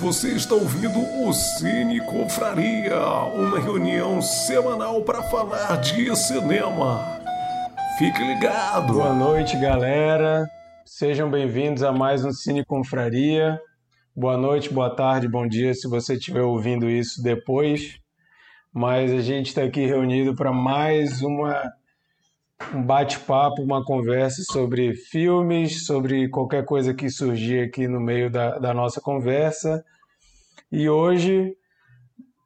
Você está ouvindo o Cine Confraria, uma reunião semanal para falar de cinema. Fique ligado. Boa noite, galera. Sejam bem-vindos a mais um Cine Confraria. Boa noite, boa tarde, bom dia se você estiver ouvindo isso depois. Mas a gente está aqui reunido para mais uma um bate-papo, uma conversa sobre filmes, sobre qualquer coisa que surgir aqui no meio da, da nossa conversa. E hoje,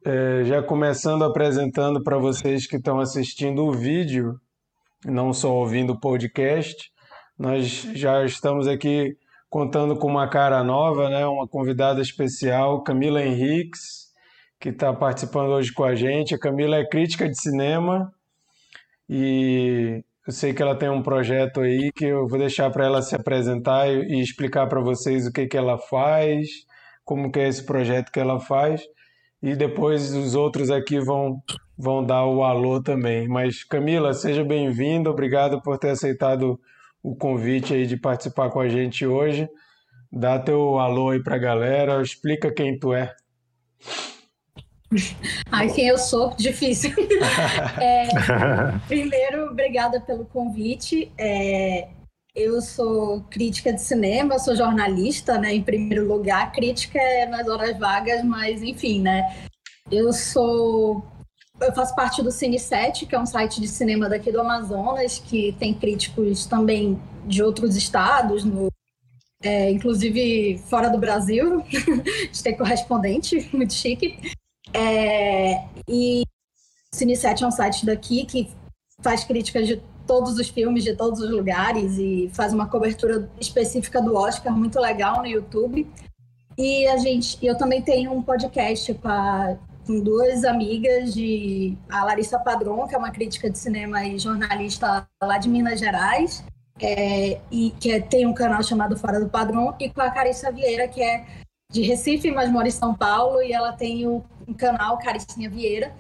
é, já começando apresentando para vocês que estão assistindo o vídeo, não só ouvindo o podcast, nós já estamos aqui contando com uma cara nova, né? uma convidada especial, Camila Henriques, que está participando hoje com a gente. A Camila é crítica de cinema e eu sei que ela tem um projeto aí que eu vou deixar para ela se apresentar e, explicar para vocês o que, que ela faz, como que é esse projeto que ela faz e depois os outros aqui vão vão dar o alô também. Mas Camila, seja bem-vinda, obrigado por ter aceitado o convite aí de participar com a gente hoje. Dá teu alô aí para a galera, explica quem tu é. Ai, quem eu sou? Difícil. é, primeiro, obrigada pelo convite. É, eu sou crítica de cinema, sou jornalista, né? Em primeiro lugar, crítica é nas horas vagas, mas enfim, né? Eu sou. Eu faço parte do Cine7, que é um site de cinema daqui do Amazonas, que tem críticos também de outros estados, no, é, inclusive fora do Brasil. a gente tem correspondente, muito chique. É, e Cine7 é um site daqui que faz críticas de todos os filmes de todos os lugares e faz uma cobertura específica do Oscar muito legal no YouTube. E a gente, eu também tenho um podcast com, com duas amigas de a Larissa Padron, que é uma crítica de cinema e jornalista lá de Minas Gerais, é, e que é, tem um canal chamado Fora do Padrão, e com a Carissa Vieira, que é de Recife, mas mora em São Paulo, e ela tem o um canal Caristinha Vieira.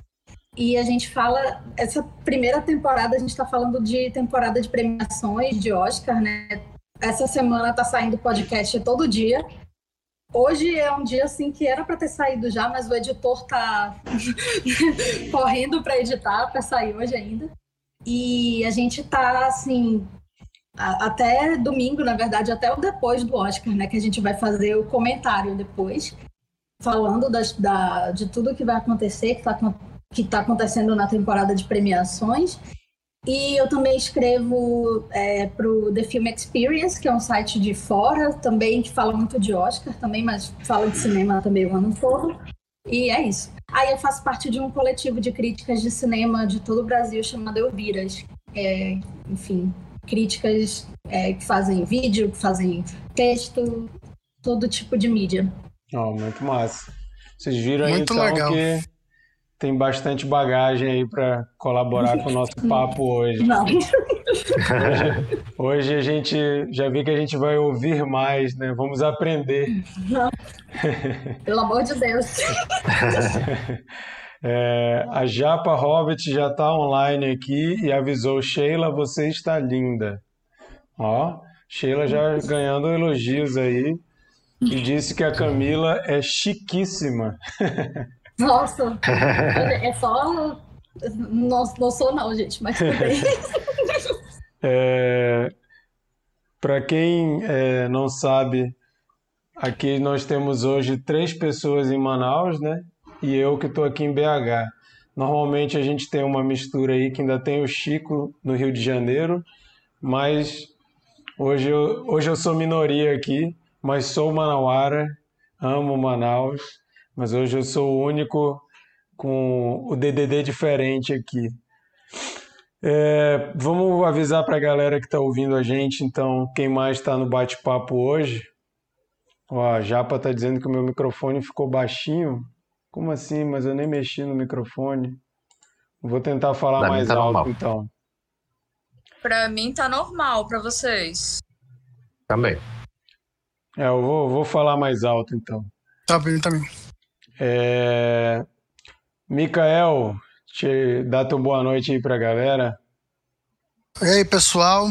E a gente fala, essa primeira temporada, a gente está falando de temporada de premiações de Oscar, né? Essa semana tá saindo podcast todo dia. Hoje é um dia assim que era para ter saído já, mas o editor tá correndo para editar para sair hoje ainda. E a gente tá assim até domingo, na verdade, até o depois do Oscar, né, que a gente vai fazer o comentário depois falando das, da, de tudo que vai acontecer, que está que tá acontecendo na temporada de premiações. E eu também escrevo é, para o The Film Experience, que é um site de fora também, que fala muito de Oscar também, mas fala de cinema também o ano todo. E é isso. Aí eu faço parte de um coletivo de críticas de cinema de todo o Brasil chamado Elviras. É, enfim, críticas é, que fazem vídeo, que fazem texto, todo tipo de mídia. Oh, muito massa. Vocês viram aí então legal. que tem bastante bagagem aí para colaborar com o nosso papo hoje. Não. Hoje, hoje, a gente já vi que a gente vai ouvir mais, né? Vamos aprender. Não. Pelo amor de Deus. É, a Japa Hobbit já está online aqui e avisou Sheila, você está linda. Ó, Sheila já ganhando elogios aí e disse que a Camila é chiquíssima. Nossa, é só. Não, não sou, não, gente, mas tudo bem. É, Para quem é, não sabe, aqui nós temos hoje três pessoas em Manaus, né? E eu que estou aqui em BH. Normalmente a gente tem uma mistura aí que ainda tem o Chico no Rio de Janeiro, mas hoje eu, hoje eu sou minoria aqui mas sou manauara, amo Manaus, mas hoje eu sou o único com o DDD diferente aqui. É, vamos avisar para a galera que está ouvindo a gente, então, quem mais está no bate-papo hoje. Ó, a Japa está dizendo que o meu microfone ficou baixinho. Como assim? Mas eu nem mexi no microfone. Vou tentar falar pra mais tá alto, normal. então. Para mim tá normal, para vocês. Também. É, eu vou, vou falar mais alto então. Tá bem, também. É... Mikael, te dá tua boa noite aí pra galera. E aí, pessoal.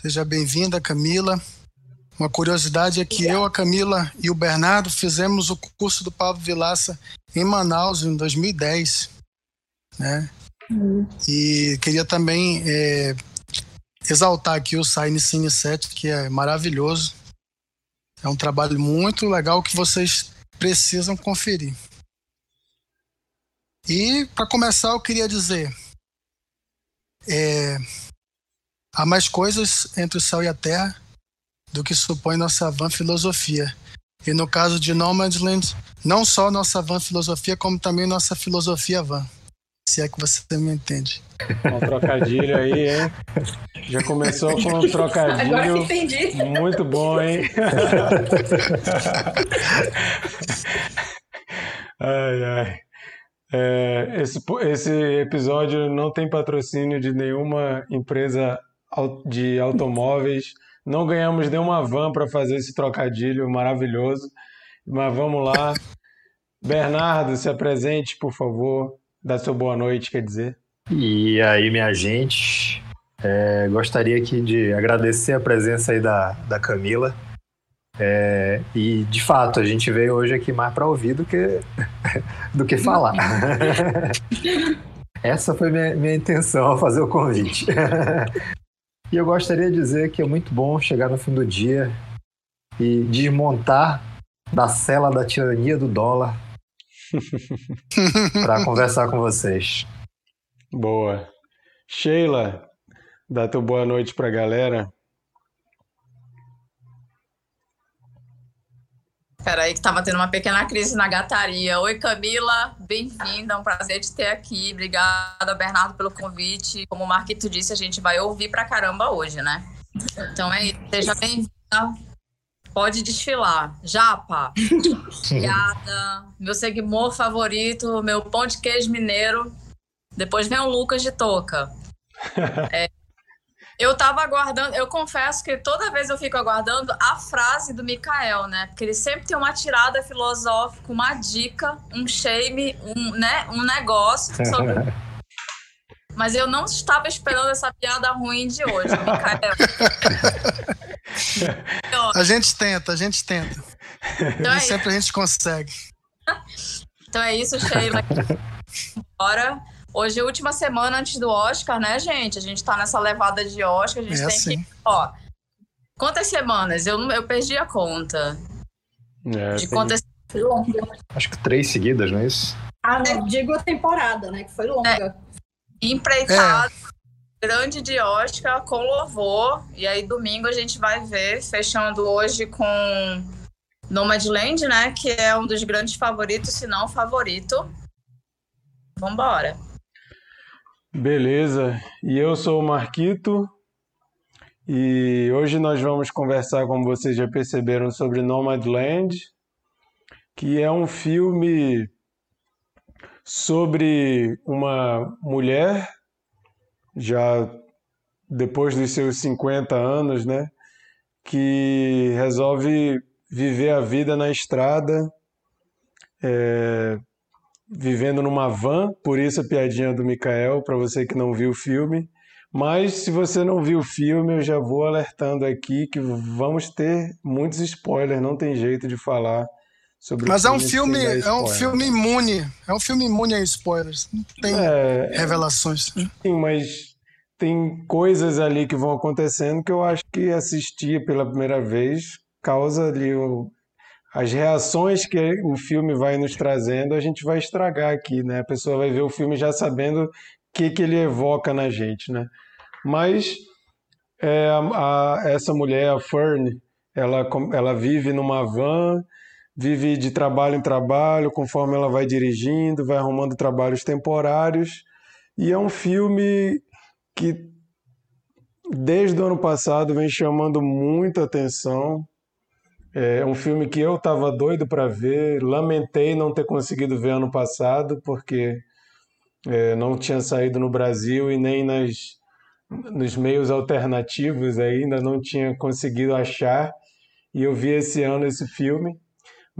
Seja bem-vinda, Camila. Uma curiosidade é que eu, a Camila e o Bernardo fizemos o curso do Pablo Vilaça em Manaus em 2010, né? Uhum. E queria também é, exaltar aqui o Sign Cine 7, que é maravilhoso. É um trabalho muito legal que vocês precisam conferir. E para começar, eu queria dizer: é, há mais coisas entre o céu e a terra do que supõe nossa van filosofia. E no caso de Nomadland, não só nossa van filosofia, como também nossa filosofia van. Se é que você me entende. Um trocadilho aí, hein? Já começou com um trocadilho. Agora que entendi. Muito bom, hein? ai, ai. É, esse, esse episódio não tem patrocínio de nenhuma empresa de automóveis. Não ganhamos nenhuma van para fazer esse trocadilho maravilhoso. Mas vamos lá. Bernardo, se apresente, por favor. Dá sua boa noite, quer dizer. E aí, minha gente, é, gostaria aqui de agradecer a presença aí da, da Camila. É, e de fato, a gente veio hoje aqui mais para ouvir do que, do que falar. Essa foi minha, minha intenção ao fazer o convite. E eu gostaria de dizer que é muito bom chegar no fim do dia e desmontar da cela da tirania do dólar para conversar com vocês. Boa. Sheila, dá tua boa noite para a galera. Peraí, que tava tendo uma pequena crise na gataria. Oi, Camila, bem-vinda, é um prazer te ter aqui. Obrigada, Bernardo, pelo convite. Como o Marquito disse, a gente vai ouvir pra caramba hoje, né? Então é isso, seja bem-vinda. Pode desfilar. Japa, obrigada. Meu seguidor favorito, meu pão de queijo mineiro. Depois vem o Lucas de Toca. É, eu tava aguardando, eu confesso que toda vez eu fico aguardando a frase do Mikael, né? Porque ele sempre tem uma tirada filosófica, uma dica, um shame, um, né, um negócio sobre. Mas eu não estava esperando essa piada ruim de hoje, Mikael. a gente tenta, a gente tenta. Então é sempre a gente consegue. Então é isso, Sheila. Bora. Hoje é a última semana antes do Oscar, né, gente? A gente tá nessa levada de Oscar, a gente é tem assim. que. Ó, quantas semanas? Eu, eu perdi a conta. É, de quantas. Acho que três seguidas, não é isso? Ah, não, digo a temporada, né? Que foi longa. É. Empreitada, é. grande de Oscar, com louvor. E aí, domingo, a gente vai ver, fechando hoje com Nomadland, né? Que é um dos grandes favoritos, se não o favorito. Vambora. Beleza, e eu sou o Marquito. E hoje nós vamos conversar, como vocês já perceberam, sobre Nomadland, que é um filme sobre uma mulher, já depois dos seus 50 anos, né, que resolve viver a vida na estrada, é, vivendo numa van, por isso a piadinha do Mikael, para você que não viu o filme. Mas se você não viu o filme, eu já vou alertando aqui que vamos ter muitos spoilers, não tem jeito de falar sobre Mas é um filme, é um filme imune, é um filme imune a spoilers, não tem é, revelações. Sim, mas tem coisas ali que vão acontecendo que eu acho que assistir pela primeira vez causa ali o, as reações que o filme vai nos trazendo, a gente vai estragar aqui, né? A pessoa vai ver o filme já sabendo o que, que ele evoca na gente, né? Mas é, a, a, essa mulher, a Fern, ela, ela vive numa van, vive de trabalho em trabalho, conforme ela vai dirigindo, vai arrumando trabalhos temporários. E é um filme que, desde o ano passado, vem chamando muita atenção é um filme que eu estava doido para ver, lamentei não ter conseguido ver ano passado, porque é, não tinha saído no Brasil e nem nas, nos meios alternativos ainda não tinha conseguido achar. E eu vi esse ano esse filme.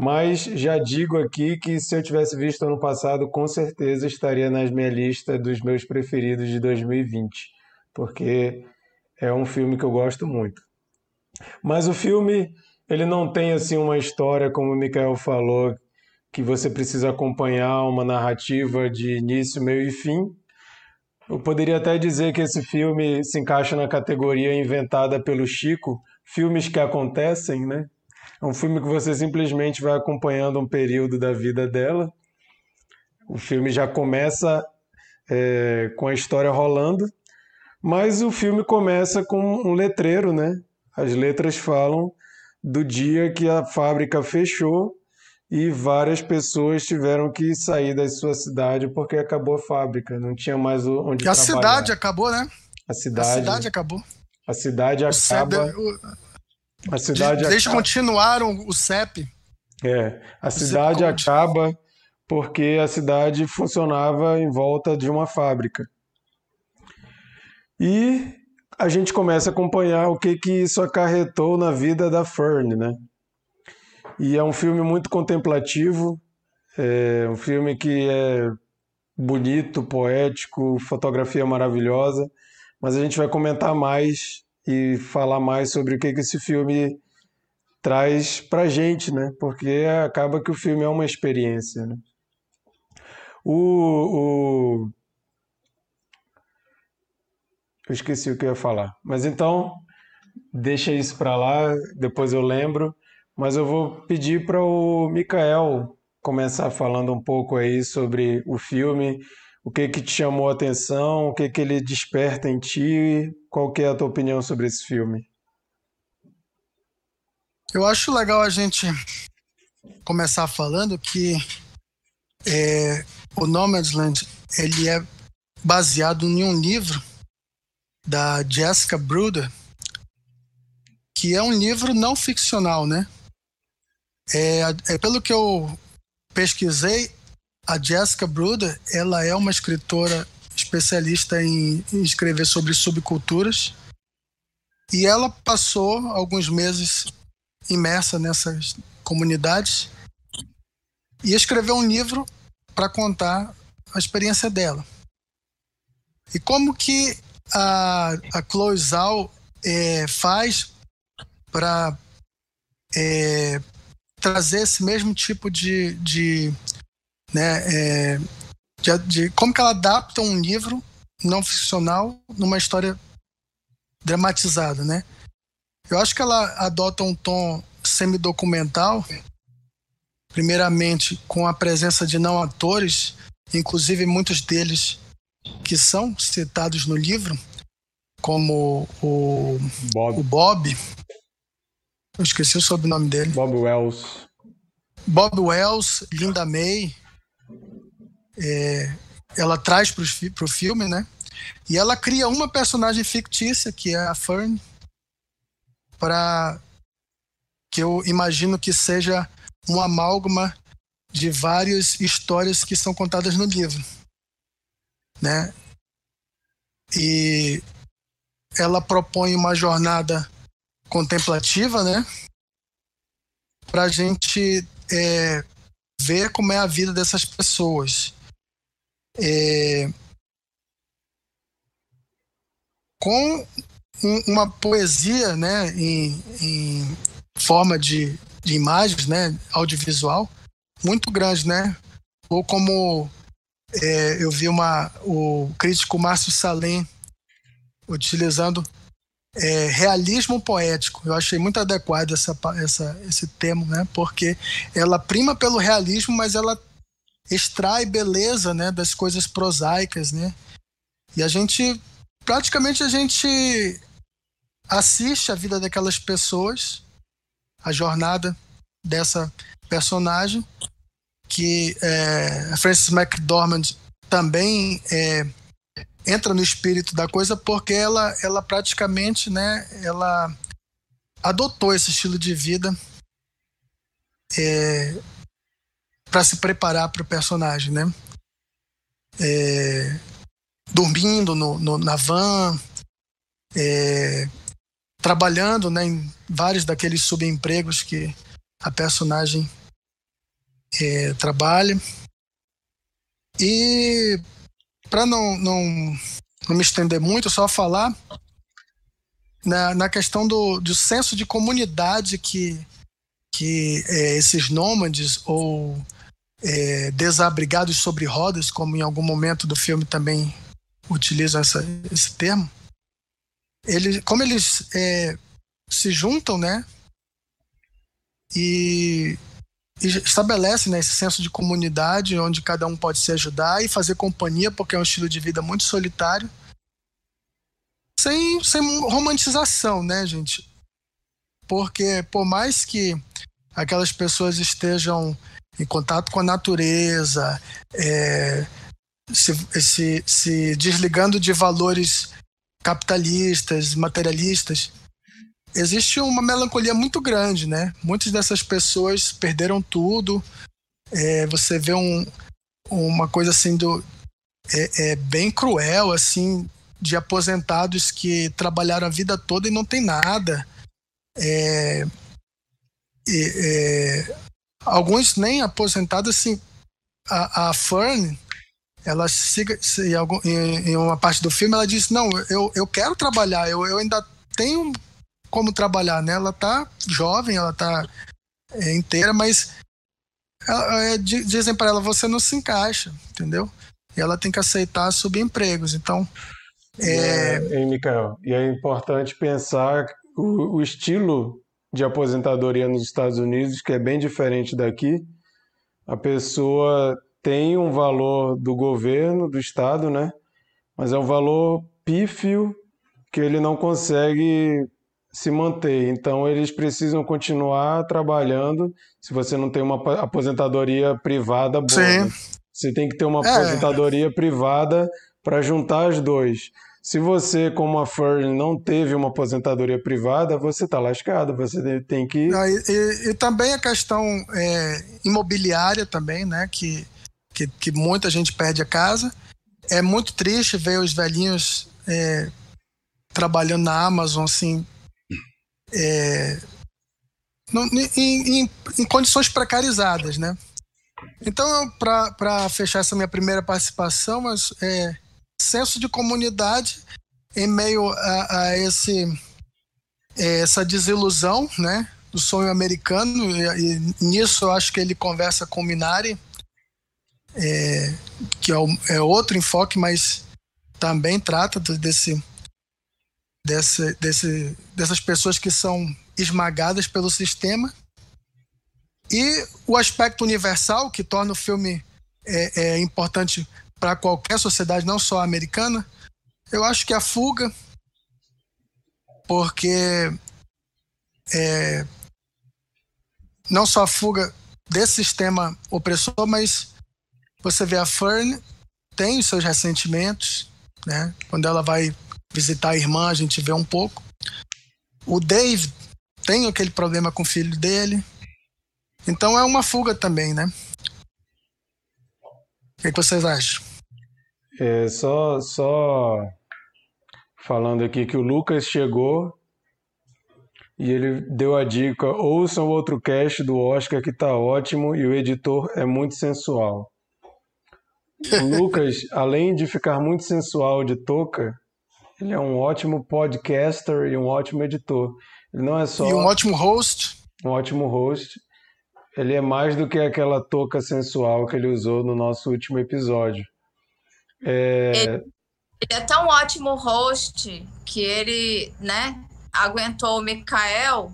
Mas já digo aqui que se eu tivesse visto ano passado, com certeza estaria nas minha lista dos meus preferidos de 2020, porque é um filme que eu gosto muito. Mas o filme, ele não tem assim uma história, como o Mikael falou, que você precisa acompanhar uma narrativa de início, meio e fim. Eu poderia até dizer que esse filme se encaixa na categoria inventada pelo Chico, filmes que acontecem, né? É um filme que você simplesmente vai acompanhando um período da vida dela. O filme já começa é, com a história rolando, mas o filme começa com um letreiro, né? As letras falam do dia que a fábrica fechou e várias pessoas tiveram que sair da sua cidade porque acabou a fábrica, não tinha mais onde e a cidade acabou, né? A cidade, a cidade acabou. A cidade o acaba. o, a cidade Eles acaba. continuaram o CEP. É, a o cidade acaba porque a cidade funcionava em volta de uma fábrica. E a gente começa a acompanhar o que que isso acarretou na vida da Fern, né? E é um filme muito contemplativo, é um filme que é bonito, poético, fotografia maravilhosa, mas a gente vai comentar mais e falar mais sobre o que, que esse filme traz pra gente, né? Porque acaba que o filme é uma experiência, né? O, o... Eu esqueci o que eu ia falar. Mas então, deixa isso para lá, depois eu lembro. Mas eu vou pedir para o Mikael começar falando um pouco aí sobre o filme, o que que te chamou a atenção, o que que ele desperta em ti, qual que é a tua opinião sobre esse filme? Eu acho legal a gente começar falando que é, o Nomadland ele é baseado em um livro da Jessica Bruder, que é um livro não ficcional, né? É, é, pelo que eu pesquisei, a Jessica Bruder, ela é uma escritora especialista em, em escrever sobre subculturas e ela passou alguns meses imersa nessas comunidades e escreveu um livro para contar a experiência dela. E como que a, a Chloe é, faz para é, trazer esse mesmo tipo de, de né, é, de, de, como que ela adapta um livro não ficcional numa história dramatizada, né? Eu acho que ela adota um tom semi-documental, primeiramente com a presença de não atores, inclusive muitos deles que são citados no livro, como o Bob, o Bob eu esqueci o sobrenome dele. Bob Wells. Bob Wells, Linda May. É, ela traz para o filme, né? E ela cria uma personagem fictícia, que é a Fern, para que eu imagino que seja um amálgama de várias histórias que são contadas no livro, né? E ela propõe uma jornada contemplativa, né? Para a gente é, ver como é a vida dessas pessoas. É, com uma poesia, né, em, em forma de, de imagens, né, audiovisual, muito grande, né? Ou como é, eu vi uma, o crítico Márcio Salem utilizando é, realismo poético. Eu achei muito adequado essa, essa, esse termo, né? Porque ela prima pelo realismo, mas ela extrai beleza, né, das coisas prosaicas, né? E a gente praticamente a gente assiste a vida daquelas pessoas, a jornada dessa personagem que é, Frances McDormand também é, entra no espírito da coisa porque ela, ela praticamente, né, ela adotou esse estilo de vida é, para se preparar para o personagem, né? É, dormindo no, no, na van, é, trabalhando né, em vários daqueles subempregos que a personagem é, trabalha. E para não, não, não me estender muito, só falar na, na questão do, do senso de comunidade que, que é, esses nômades ou é, desabrigados sobre rodas, como em algum momento do filme também utilizam essa, esse termo, eles, como eles é, se juntam, né? E, e estabelecem né, esse senso de comunidade onde cada um pode se ajudar e fazer companhia, porque é um estilo de vida muito solitário, sem, sem romantização, né, gente? Porque por mais que aquelas pessoas estejam em contato com a natureza, é, se, se, se desligando de valores capitalistas, materialistas, existe uma melancolia muito grande, né? Muitas dessas pessoas perderam tudo. É, você vê um, uma coisa assim do é, é, bem cruel, assim, de aposentados que trabalharam a vida toda e não tem nada. É, é, alguns nem aposentados, assim. A, a Fern, ela siga em, em, uma parte do filme, ela diz: Não, eu, eu quero trabalhar, eu, eu ainda tenho como trabalhar, né? Ela tá jovem, ela tá é, inteira, mas ela, é, dizem para ela: Você não se encaixa, entendeu? E ela tem que aceitar subempregos. Então. É... é, Mikael, e é importante pensar o, o estilo de aposentadoria nos Estados Unidos, que é bem diferente daqui. A pessoa tem um valor do governo, do Estado, né? Mas é um valor pífio que ele não consegue se manter. Então, eles precisam continuar trabalhando. Se você não tem uma aposentadoria privada boa, né? você tem que ter uma é. aposentadoria privada para juntar as dois. Se você, como a Fern, não teve uma aposentadoria privada, você está lascado. Você tem que. Ah, e, e, e, também a questão é, imobiliária também, né? Que, que, que, muita gente perde a casa. É muito triste ver os velhinhos é, trabalhando na Amazon assim. É, em, em, em, condições precarizadas, né? Então, para fechar essa minha primeira participação, mas é, senso de comunidade em meio a, a esse é, essa desilusão, né, do sonho americano e, e, nisso eu acho que ele conversa com Minari, é, que é, o, é, outro enfoque, mas também trata desse, desse, desse dessas pessoas que são esmagadas pelo sistema e o aspecto universal que torna o filme é, é importante para qualquer sociedade, não só americana, eu acho que a fuga, porque é, não só a fuga desse sistema opressor, mas você vê a Fern tem os seus ressentimentos, né? Quando ela vai visitar a irmã, a gente vê um pouco. O Dave tem aquele problema com o filho dele. Então é uma fuga também, né? O que, que vocês acham? É, só, só falando aqui que o Lucas chegou e ele deu a dica: ouçam outro cast do Oscar que tá ótimo e o editor é muito sensual. O Lucas, além de ficar muito sensual de touca, ele é um ótimo podcaster e um ótimo editor. Ele não é só. E um ótimo host. Um ótimo host. Ele é mais do que aquela touca sensual que ele usou no nosso último episódio. É... Ele, ele, é tão ótimo host que ele, né, aguentou o Mikael.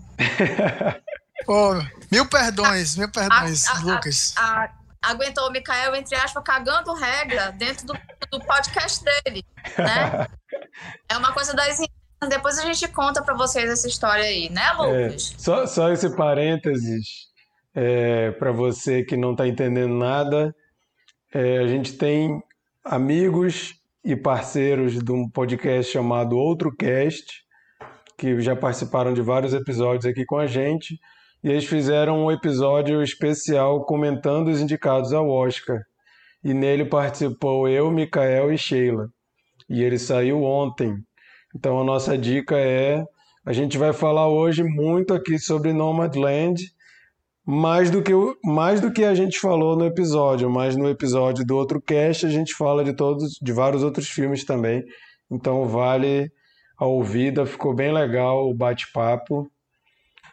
oh, mil perdões, mil perdões, a, a, Lucas. A, aguentou o Mikael, entre aspas, cagando regra dentro do, do podcast dele, né? É uma coisa das depois a gente conta para vocês essa história aí, né, é, Lucas? É, só, só esse parênteses é, para você que não está entendendo nada. É, a gente tem amigos e parceiros de um podcast chamado Outro Cast, que já participaram de vários episódios aqui com a gente, e eles fizeram um episódio especial comentando os indicados ao Oscar. E nele participou eu, Mikael e Sheila. E ele saiu ontem. Então a nossa dica é: a gente vai falar hoje muito aqui sobre Nomadland mais do que mais do que a gente falou no episódio, mas no episódio do outro cast a gente fala de todos de vários outros filmes também. Então vale a ouvida, ficou bem legal o bate-papo.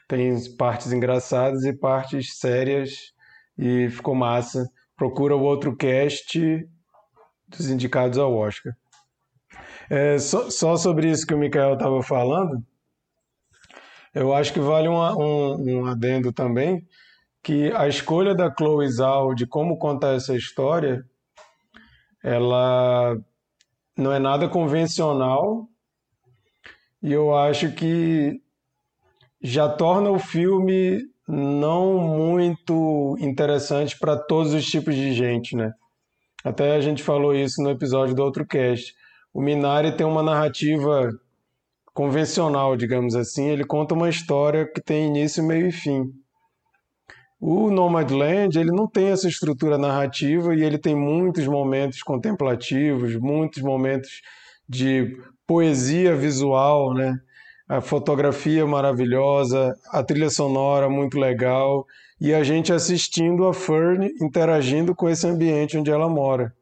Tem partes engraçadas e partes sérias e ficou massa. Procura o outro cast dos indicados ao Oscar. É, só, só, sobre isso que o Mikael estava falando, eu acho que vale um, um, adendo também, que a escolha da Chloe Zhao de como contar essa história, ela não é nada convencional e eu acho que já torna o filme não muito interessante para todos os tipos de gente, né? Até a gente falou isso no episódio do outro cast. O Minari tem uma narrativa convencional, digamos assim. Ele conta uma história que tem início, meio e fim. O Nomadland, ele não tem essa estrutura narrativa e ele tem muitos momentos contemplativos, muitos momentos de poesia visual, né? A fotografia maravilhosa, a trilha sonora muito legal e a gente assistindo a Fern interagindo com esse ambiente onde ela mora.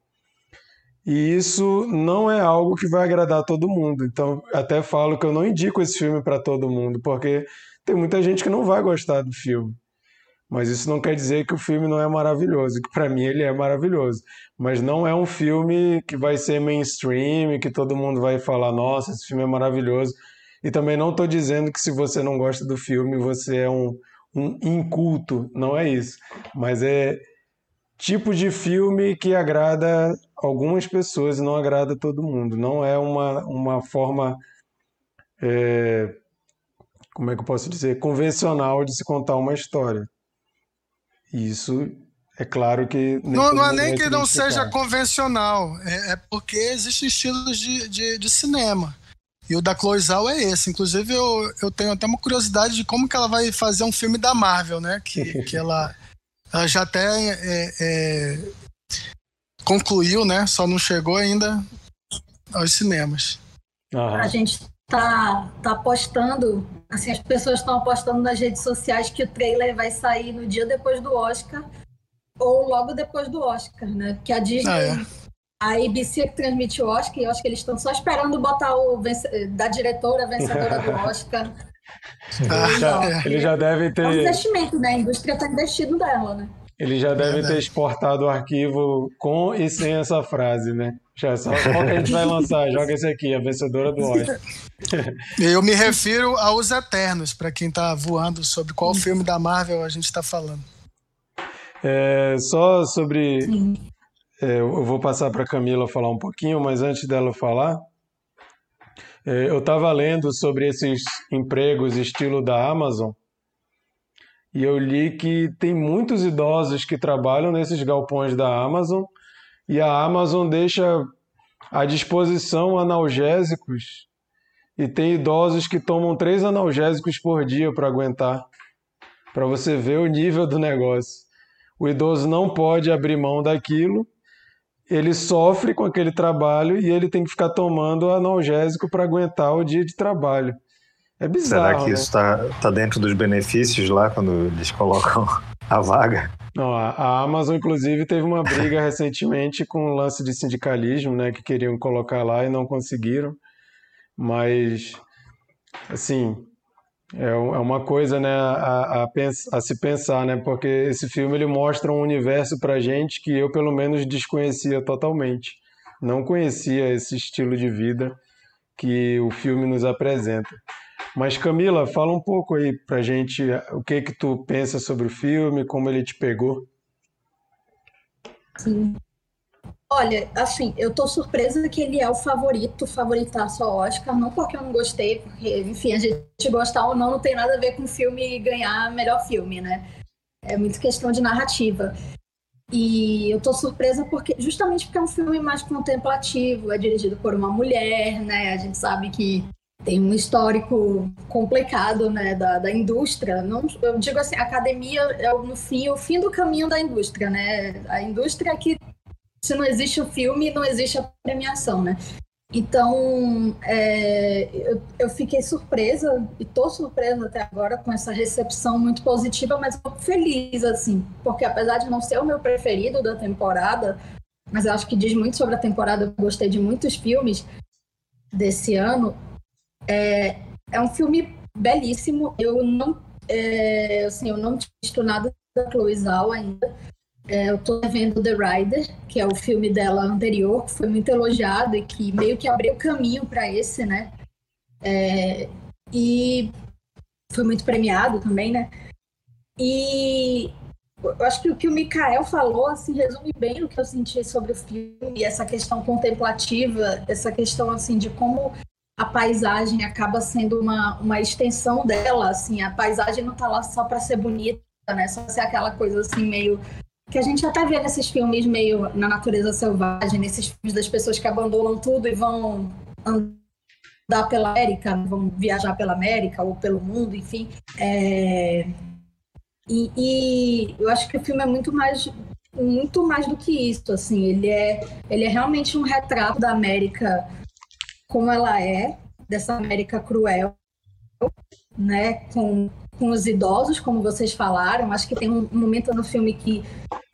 E isso não é algo que vai agradar todo mundo. Então, até falo que eu não indico esse filme para todo mundo, porque tem muita gente que não vai gostar do filme. Mas isso não quer dizer que o filme não é maravilhoso, que para mim ele é maravilhoso. Mas não é um filme que vai ser mainstream, que todo mundo vai falar, nossa, esse filme é maravilhoso. E também não estou dizendo que se você não gosta do filme, você é um, um inculto, não é isso. Mas é tipo de filme que agrada algumas pessoas e não agrada todo mundo. Não é uma, uma forma, é, como é que eu posso dizer, convencional de se contar uma história. Isso é claro que. Não, não é nem que não seja convencional, é, é, porque existem estilos de, de, de cinema. E o da Chloe Zhao é esse. Inclusive, eu, eu tenho até uma curiosidade de como que ela vai fazer um filme da Marvel, né? Que, que ela, ela já até é, é, concluiu, né? Só não chegou ainda aos cinemas. A gente tá, tá apostando, assim, as pessoas estão apostando nas redes sociais que o trailer vai sair no dia depois do Oscar ou logo depois do Oscar, né? Que a Disney ah, é a ABC que transmite o Oscar, e eu acho que eles estão só esperando botar o da diretora vencedora do Oscar. Ah, já, eles já devem ter. É um investimento, né? A indústria está investindo nela, né? Eles já devem ter exportado o arquivo com e sem essa frase, né? Já só qual que a gente vai lançar? Joga esse aqui, a vencedora do Oscar. Eu me refiro aos Eternos, para quem está voando sobre qual filme da Marvel a gente está falando. É, só sobre. É, eu vou passar para a Camila falar um pouquinho, mas antes dela falar, é, eu estava lendo sobre esses empregos estilo da Amazon e eu li que tem muitos idosos que trabalham nesses galpões da Amazon e a Amazon deixa à disposição analgésicos e tem idosos que tomam três analgésicos por dia para aguentar, para você ver o nível do negócio. O idoso não pode abrir mão daquilo ele sofre com aquele trabalho e ele tem que ficar tomando analgésico para aguentar o dia de trabalho. É bizarro. Será que né? isso está tá dentro dos benefícios lá quando eles colocam a vaga? Não, a Amazon, inclusive, teve uma briga recentemente com o lance de sindicalismo, né? Que queriam colocar lá e não conseguiram. Mas, assim, é, é uma coisa, né, a, a, a, se pensar, né, porque esse filme ele mostra um universo para gente que eu pelo menos desconhecia totalmente, não conhecia esse estilo de vida que o filme nos apresenta. Mas Camila, fala um pouco aí para gente o que que tu pensa sobre o filme, como ele te pegou. Sim. Olha, assim, eu tô surpresa que ele é o favorito, favoritaço ao Oscar, não porque eu não gostei, porque, enfim, a gente gostar ou não não tem nada a ver com o filme ganhar melhor filme, né? É muito questão de narrativa. E eu tô surpresa porque, justamente porque é um filme mais contemplativo, é dirigido por uma mulher, né? A gente sabe que tem um histórico complicado, né, da, da indústria. Não, eu digo assim, a academia é no fim, o fim do caminho da indústria, né? A indústria que se não existe o filme, não existe a premiação, né? Então, é, eu, eu, fiquei surpresa, e estou surpresa até agora com essa recepção muito positiva, mas feliz, assim, porque apesar de não ser o meu preferido da temporada, mas eu acho que diz muito sobre a temporada, eu gostei de muitos filmes desse ano, É, é um filme belíssimo. Eu não, é, assim, eu não tinha visto nada da Chloe Zhao ainda. É, eu tô vendo The Rider, que é o filme dela anterior, que foi muito elogiado e que meio que abriu caminho para esse, né? É, e foi muito premiado também, né? E eu acho que o que o Mikael falou assim, resume bem o que eu senti sobre o filme, essa questão contemplativa, essa questão assim de como a paisagem acaba sendo uma, uma extensão dela, assim, a paisagem não está lá só para ser bonita, né? Só ser aquela coisa assim meio que a gente até vê nesses filmes meio na natureza selvagem, nesses filmes das pessoas que abandonam tudo e vão andar pela América, vão viajar pela América ou pelo mundo, enfim. É... E, e, eu acho que o filme é muito mais muito mais do que isso, assim, ele é ele é realmente um retrato da América como ela é, dessa América cruel, né, com, com os idosos, como vocês falaram. Acho que tem um momento no filme que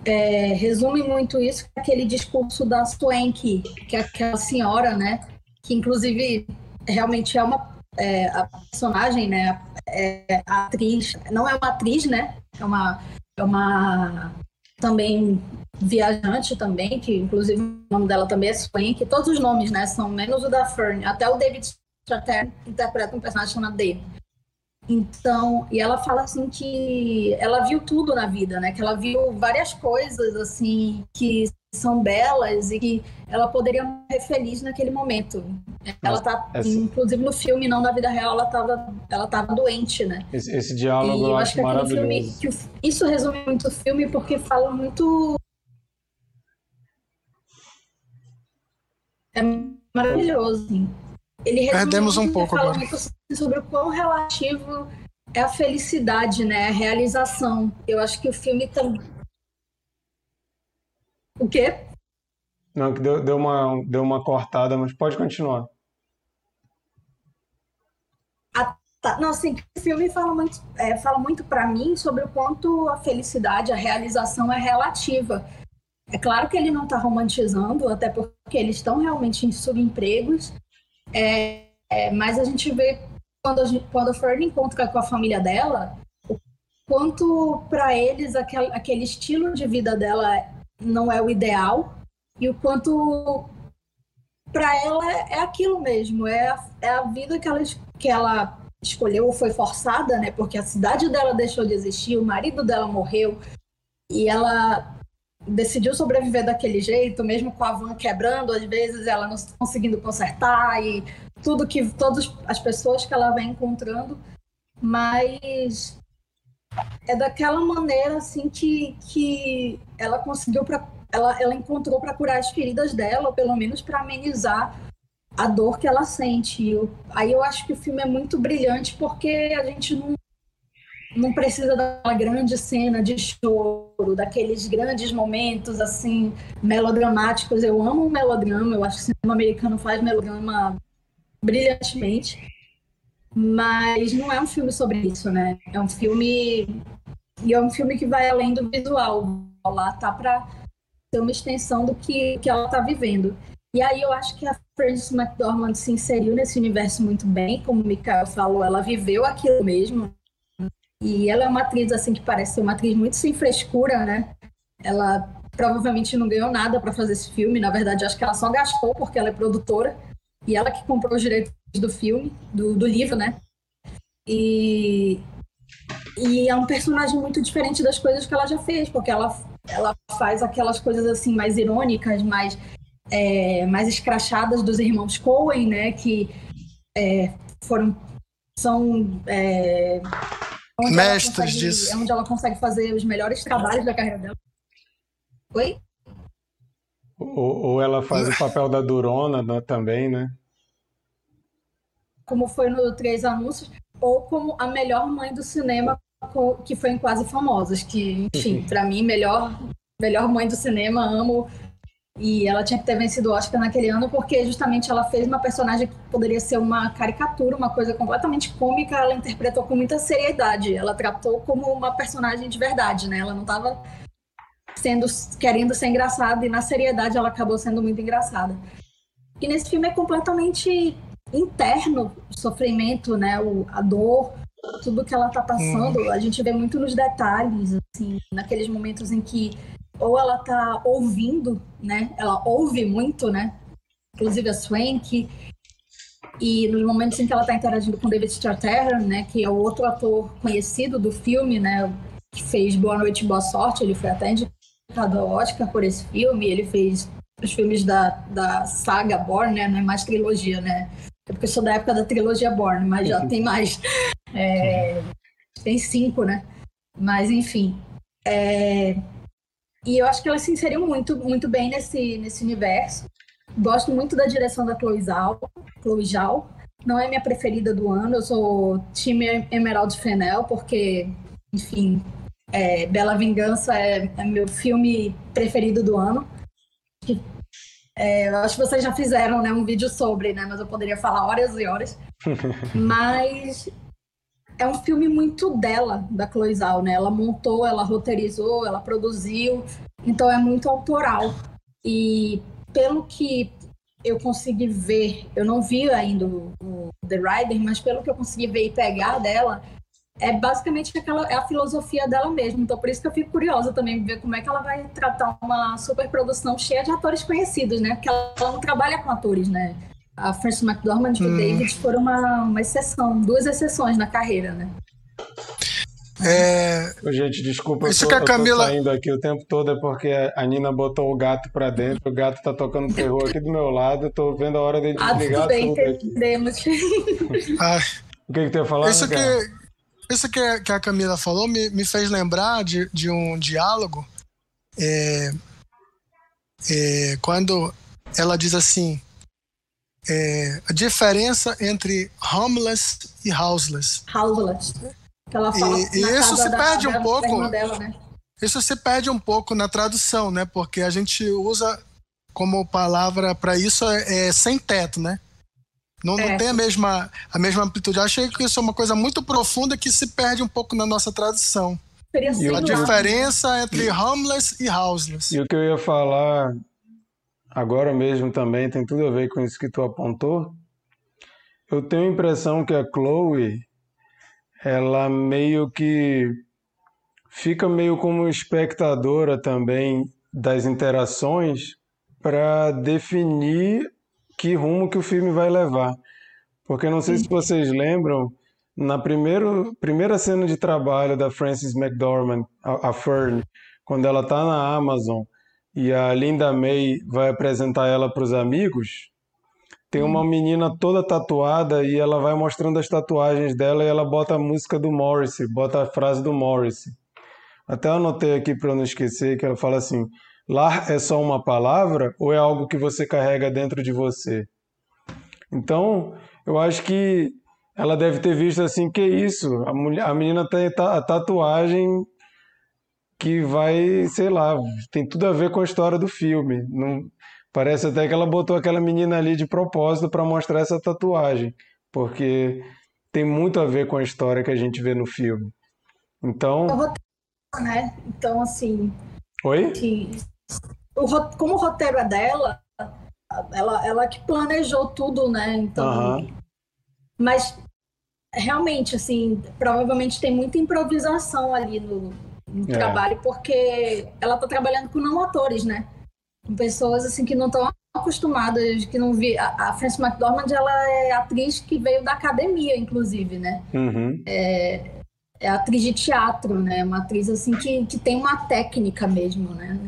é, resume muito isso, é aquele discurso da Swank, que é aquela senhora, né, que inclusive realmente é uma é, a personagem, né, é, a atriz, não é uma atriz, né, é uma, é uma também viajante também, que inclusive o nome dela também é Swank, todos os nomes, né, são menos o da Fern, até o David Stratton interpreta um personagem chamado Dave. Então, e ela fala assim que ela viu tudo na vida, né? Que ela viu várias coisas assim que são belas e que ela poderia morrer feliz naquele momento. Ela tá, essa... inclusive no filme, não na vida real, ela tava, ela tava doente, né? Esse, esse diálogo e eu, acho, acho maravilhoso. Filme, que isso resume muito o filme porque fala muito é maravilhoso. Assim. Ele Perdemos um pouco fala agora. muito sobre o quão relativo é a felicidade, né? A realização. Eu acho que o filme também. O quê? Não, que deu, deu, uma, deu uma cortada, mas pode continuar. Ah, tá. Não, assim, o filme fala muito, é, fala muito para mim sobre o quanto a felicidade, a realização é relativa. É claro que ele não está romantizando, até porque eles estão realmente em subempregos, é, é, mas a gente vê quando a, gente, quando a Fern encontra com a família dela, o quanto para eles aquele, aquele estilo de vida dela não é o ideal e o quanto para ela é aquilo mesmo, é a, é a vida que ela, que ela escolheu ou foi forçada, né? Porque a cidade dela deixou de existir, o marido dela morreu e ela decidiu sobreviver daquele jeito, mesmo com a van quebrando, às vezes ela não conseguindo consertar e tudo que todas as pessoas que ela vem encontrando, mas é daquela maneira assim que, que ela conseguiu para ela, ela encontrou para curar as feridas dela, ou pelo menos para amenizar a dor que ela sente. Eu, aí eu acho que o filme é muito brilhante porque a gente não não precisa daquela grande cena de choro, daqueles grandes momentos assim melodramáticos. Eu amo o melodrama, eu acho que o cinema americano faz melodrama brilhantemente, mas não é um filme sobre isso, né? É um filme e é um filme que vai além do visual. Lá tá para ser uma extensão do que, que ela tá vivendo. E aí eu acho que a Frances McDormand se inseriu nesse universo muito bem, como o Mikael falou, ela viveu aquilo mesmo, e ela é uma atriz assim que parece ser uma atriz muito sem frescura, né? Ela provavelmente não ganhou nada para fazer esse filme, na verdade acho que ela só gastou porque ela é produtora e ela que comprou os direitos do filme, do, do livro, né? E e é um personagem muito diferente das coisas que ela já fez, porque ela ela faz aquelas coisas assim mais irônicas, mais é, mais escrachadas dos irmãos Coen, né? Que é, foram são é, Onde Mestres consegue, disso. É onde ela consegue fazer os melhores trabalhos da carreira dela. Oi? Ou, ou ela faz o papel da Durona né, também, né? Como foi no Três Anúncios, ou como a melhor mãe do cinema que foi em Quase Famosas, que, enfim, para mim, melhor, melhor mãe do cinema, amo e ela tinha que ter vencido o Oscar naquele ano porque justamente ela fez uma personagem que poderia ser uma caricatura, uma coisa completamente cômica, ela interpretou com muita seriedade. Ela tratou como uma personagem de verdade, né? Ela não estava sendo querendo ser engraçada e na seriedade ela acabou sendo muito engraçada. E nesse filme é completamente interno, o sofrimento, né, o, a dor, tudo que ela está passando, hum. a gente vê muito nos detalhes, assim, naqueles momentos em que ou ela está ouvindo, né, ela ouve muito, né, inclusive a Swank, e nos momentos em que ela está interagindo com David Strathairn, né, que é o outro ator conhecido do filme, né, que fez Boa Noite, Boa Sorte, ele foi até indicado ao Oscar por esse filme, ele fez os filmes da, da saga Born, né, não é mais trilogia, né, é porque eu sou da época da trilogia Born, mas já tem mais, é, tem cinco, né, mas enfim, é, e eu acho que ela se inseriu muito, muito bem nesse, nesse universo, Gosto muito da direção da Chloe Zhao, Chloe Zhao. Não é minha preferida do ano, eu sou time Emerald Fennel, porque, enfim, é, Bela Vingança é, é, meu filme preferido do ano. É, eu acho que vocês já fizeram né, um vídeo sobre, né, mas eu poderia falar horas e horas. mas é um filme muito dela, da Chloe Zhao, né? Ela montou, ela roteirizou, ela produziu, então é muito autoral. E pelo que eu consegui ver, eu não vi ainda o, o, The Rider, mas pelo que eu consegui ver e pegar dela, é basicamente aquela é a filosofia dela mesma. Então por isso que eu fico curiosa também ver como é que ela vai tratar uma superprodução cheia de atores conhecidos, né? Porque ela não trabalha com atores, né? A Frances McDormand e o hum. David foram uma, uma exceção, duas exceções na carreira, né? É... Gente, desculpa, Isso eu tô, que a Camila... saindo aqui o tempo todo é porque a Nina botou o gato pra dentro, o gato tá tocando terror aqui do meu lado, eu tô vendo a hora de ah, desligar ah, tudo, bem, entendemos. ah, o que que tu ia falar, Isso que, isso que, que a Camila falou me, me fez lembrar de, de um diálogo é, é, quando ela diz assim é, a diferença entre homeless e houseless. Houseless que ela fala e, e isso se da, perde da, um pouco. Dela, né? Isso se perde um pouco na tradução, né? Porque a gente usa como palavra para isso é, é, sem teto, né? Não, é. não tem a mesma, a mesma amplitude. Eu achei que isso é uma coisa muito profunda que se perde um pouco na nossa tradução. a diferença entre homeless e houseless. E o que eu ia falar agora mesmo também tem tudo a ver com isso que tu apontou. Eu tenho a impressão que a Chloe ela meio que fica meio como espectadora também das interações para definir que rumo que o filme vai levar. Porque não sei se vocês lembram, na primeiro, primeira cena de trabalho da Frances McDormand, a, a Fern, quando ela está na Amazon e a Linda May vai apresentar ela para os amigos, tem uma hum. menina toda tatuada e ela vai mostrando as tatuagens dela e ela bota a música do Morrissey, bota a frase do Morrissey. Até anotei aqui para não esquecer que ela fala assim: lar é só uma palavra ou é algo que você carrega dentro de você? Então, eu acho que ela deve ter visto assim: que isso? A, mulher, a menina tem a tatuagem que vai, sei lá, tem tudo a ver com a história do filme. Não, Parece até que ela botou aquela menina ali de propósito para mostrar essa tatuagem, porque tem muito a ver com a história que a gente vê no filme. Então. É né? Então, assim. Oi? o, como o roteiro é dela, ela, ela que planejou tudo, né? Então. Uhum. Mas realmente, assim, provavelmente tem muita improvisação ali no, no é. trabalho, porque ela está trabalhando com não atores, né? pessoas assim que não estão acostumadas, que não vi. A, a Frances McDormand ela é atriz que veio da academia, inclusive, né? Uhum. É, é atriz de teatro, né? Uma atriz assim que, que tem uma técnica mesmo, né?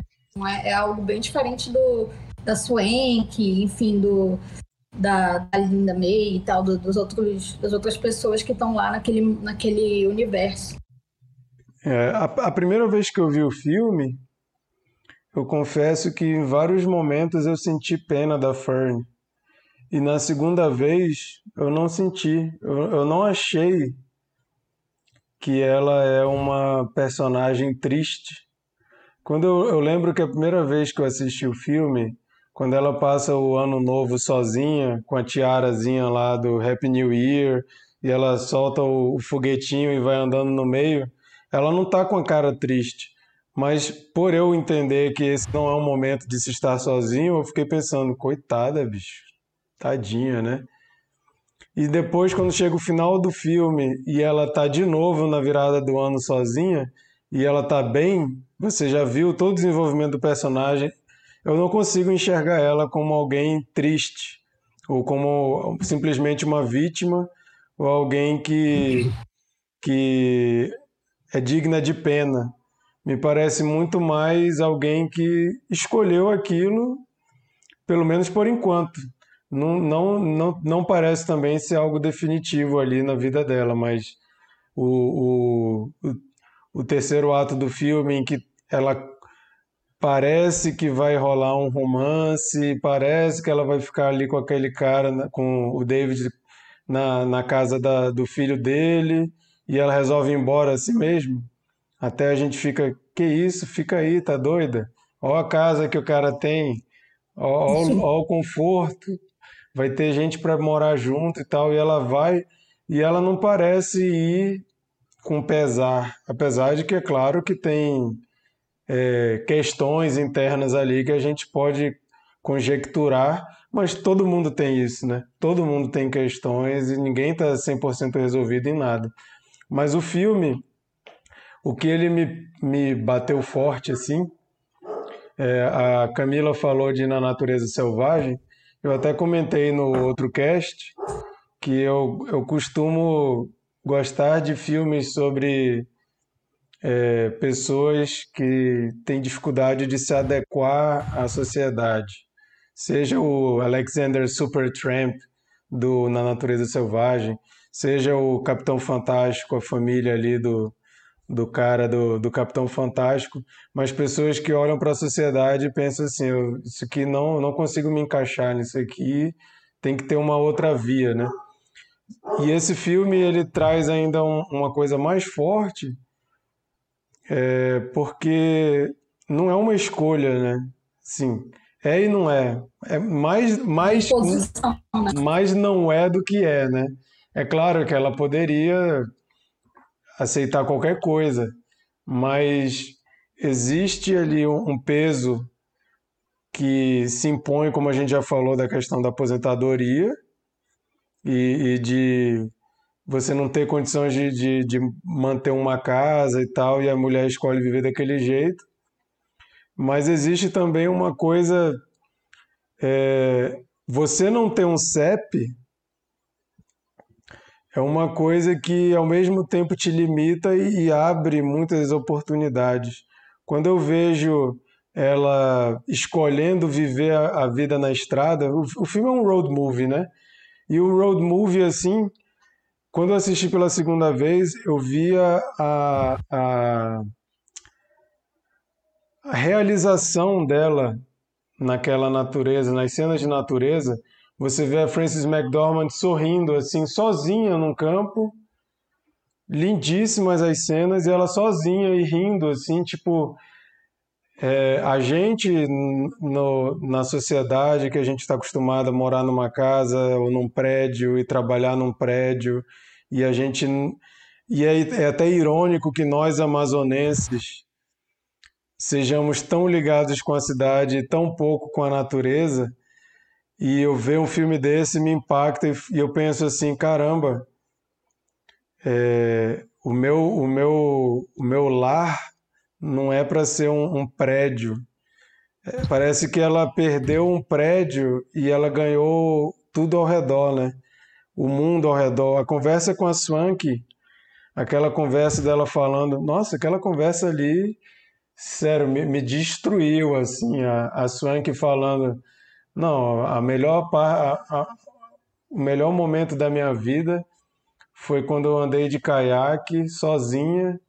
É, é algo bem diferente do da Swank, enfim, do da, da Linda May e tal, do, dos outros das outras pessoas que estão lá naquele naquele universo. É, a, a primeira vez que eu vi o filme, eu confesso que em vários momentos eu senti pena da Fern. E na segunda vez eu não senti, eu, eu não achei que ela é uma personagem triste. Quando eu, eu lembro que a primeira vez que eu assisti o filme, quando ela passa o ano novo sozinha, com a tiarazinha lá do Happy New Year, e ela solta o, o foguetinho e vai andando no meio, ela não tá com a cara triste. Mas por eu entender que esse não é um momento de se estar sozinho, eu fiquei pensando, coitada, bicho. Tadinha, né? E depois, quando chega o final do filme e ela tá de novo na virada do ano sozinha, e ela tá bem, você já viu todo o desenvolvimento do personagem. Eu não consigo enxergar ela como alguém triste, ou como simplesmente uma vítima, ou alguém que, que é digna de pena. Me parece muito mais alguém que escolheu aquilo, pelo menos por enquanto não, não, não, não parece também ser algo definitivo ali na vida dela, mas o, o, o terceiro ato do filme em que ela parece que vai rolar um romance, parece que ela vai ficar ali com aquele cara, com o David na, na casa da, do filho dele, e ela resolve ir embora assim mesmo. Até a gente fica, que isso, fica aí, tá doida? Ó a casa que o cara tem, ó, ó, ó o conforto vai ter gente para morar junto e tal, e ela vai e ela não parece ir com pesar, apesar de que é claro que tem é, questões internas ali que a gente pode conjecturar, mas todo mundo tem isso, né? Todo mundo tem questões e ninguém está 100% resolvido em nada. Mas o filme, o que ele me, me bateu forte assim, é, a Camila falou de Na Natureza Selvagem, eu até comentei no outro cast que eu, eu costumo gostar de filmes sobre é, pessoas que têm dificuldade de se adequar à sociedade. Seja o Alexander Supertramp do Na Natureza Selvagem, seja o Capitão Fantástico, a família ali do, do cara do, do Capitão Fantástico, mas pessoas que olham para a sociedade e pensam assim, eu, isso aqui não não consigo me encaixar nisso aqui, tem que ter uma outra via, né? E esse filme ele traz ainda um, uma coisa mais forte, é, porque não é uma escolha, né? Sim, é e não é. É mais mais né? mais não é do que é, né? É claro que ela poderia aceitar qualquer coisa, mas existe ali um peso que se impõe, como a gente já falou, da questão da aposentadoria e, e de você não ter condições de, de, de, manter uma casa e tal, e a mulher escolhe viver daquele jeito. Mas existe também uma coisa. É, você não ter um CEP é uma coisa que ao mesmo tempo te limita e, e abre muitas oportunidades. Quando eu vejo ela escolhendo viver a, a vida na estrada, o, o, filme é um road movie, né? E o road movie, assim, quando eu assisti pela segunda vez, eu via a, a, a realização dela naquela natureza, nas cenas de natureza, você vê a Frances McDormand sorrindo assim, sozinha num campo, lindíssimas as cenas, e ela sozinha e rindo, assim, tipo. É, a gente no, na sociedade que a gente está acostumado a morar numa casa ou num prédio e trabalhar num prédio e a gente e é, é até irônico que nós amazonenses sejamos tão ligados com a cidade e tão pouco com a natureza e eu ver um filme desse me impacta e eu penso assim, caramba, é, o meu o meu o meu lar não é para ser um, um prédio. É, parece que ela perdeu um prédio e ela ganhou tudo ao redor, né? O mundo ao redor. A conversa com a Swank, aquela conversa dela falando, nossa, aquela conversa ali, sério, me, me destruiu assim. A, a Swank falando não, a melhor a, o melhor momento da minha vida foi quando eu andei de caiaque sozinha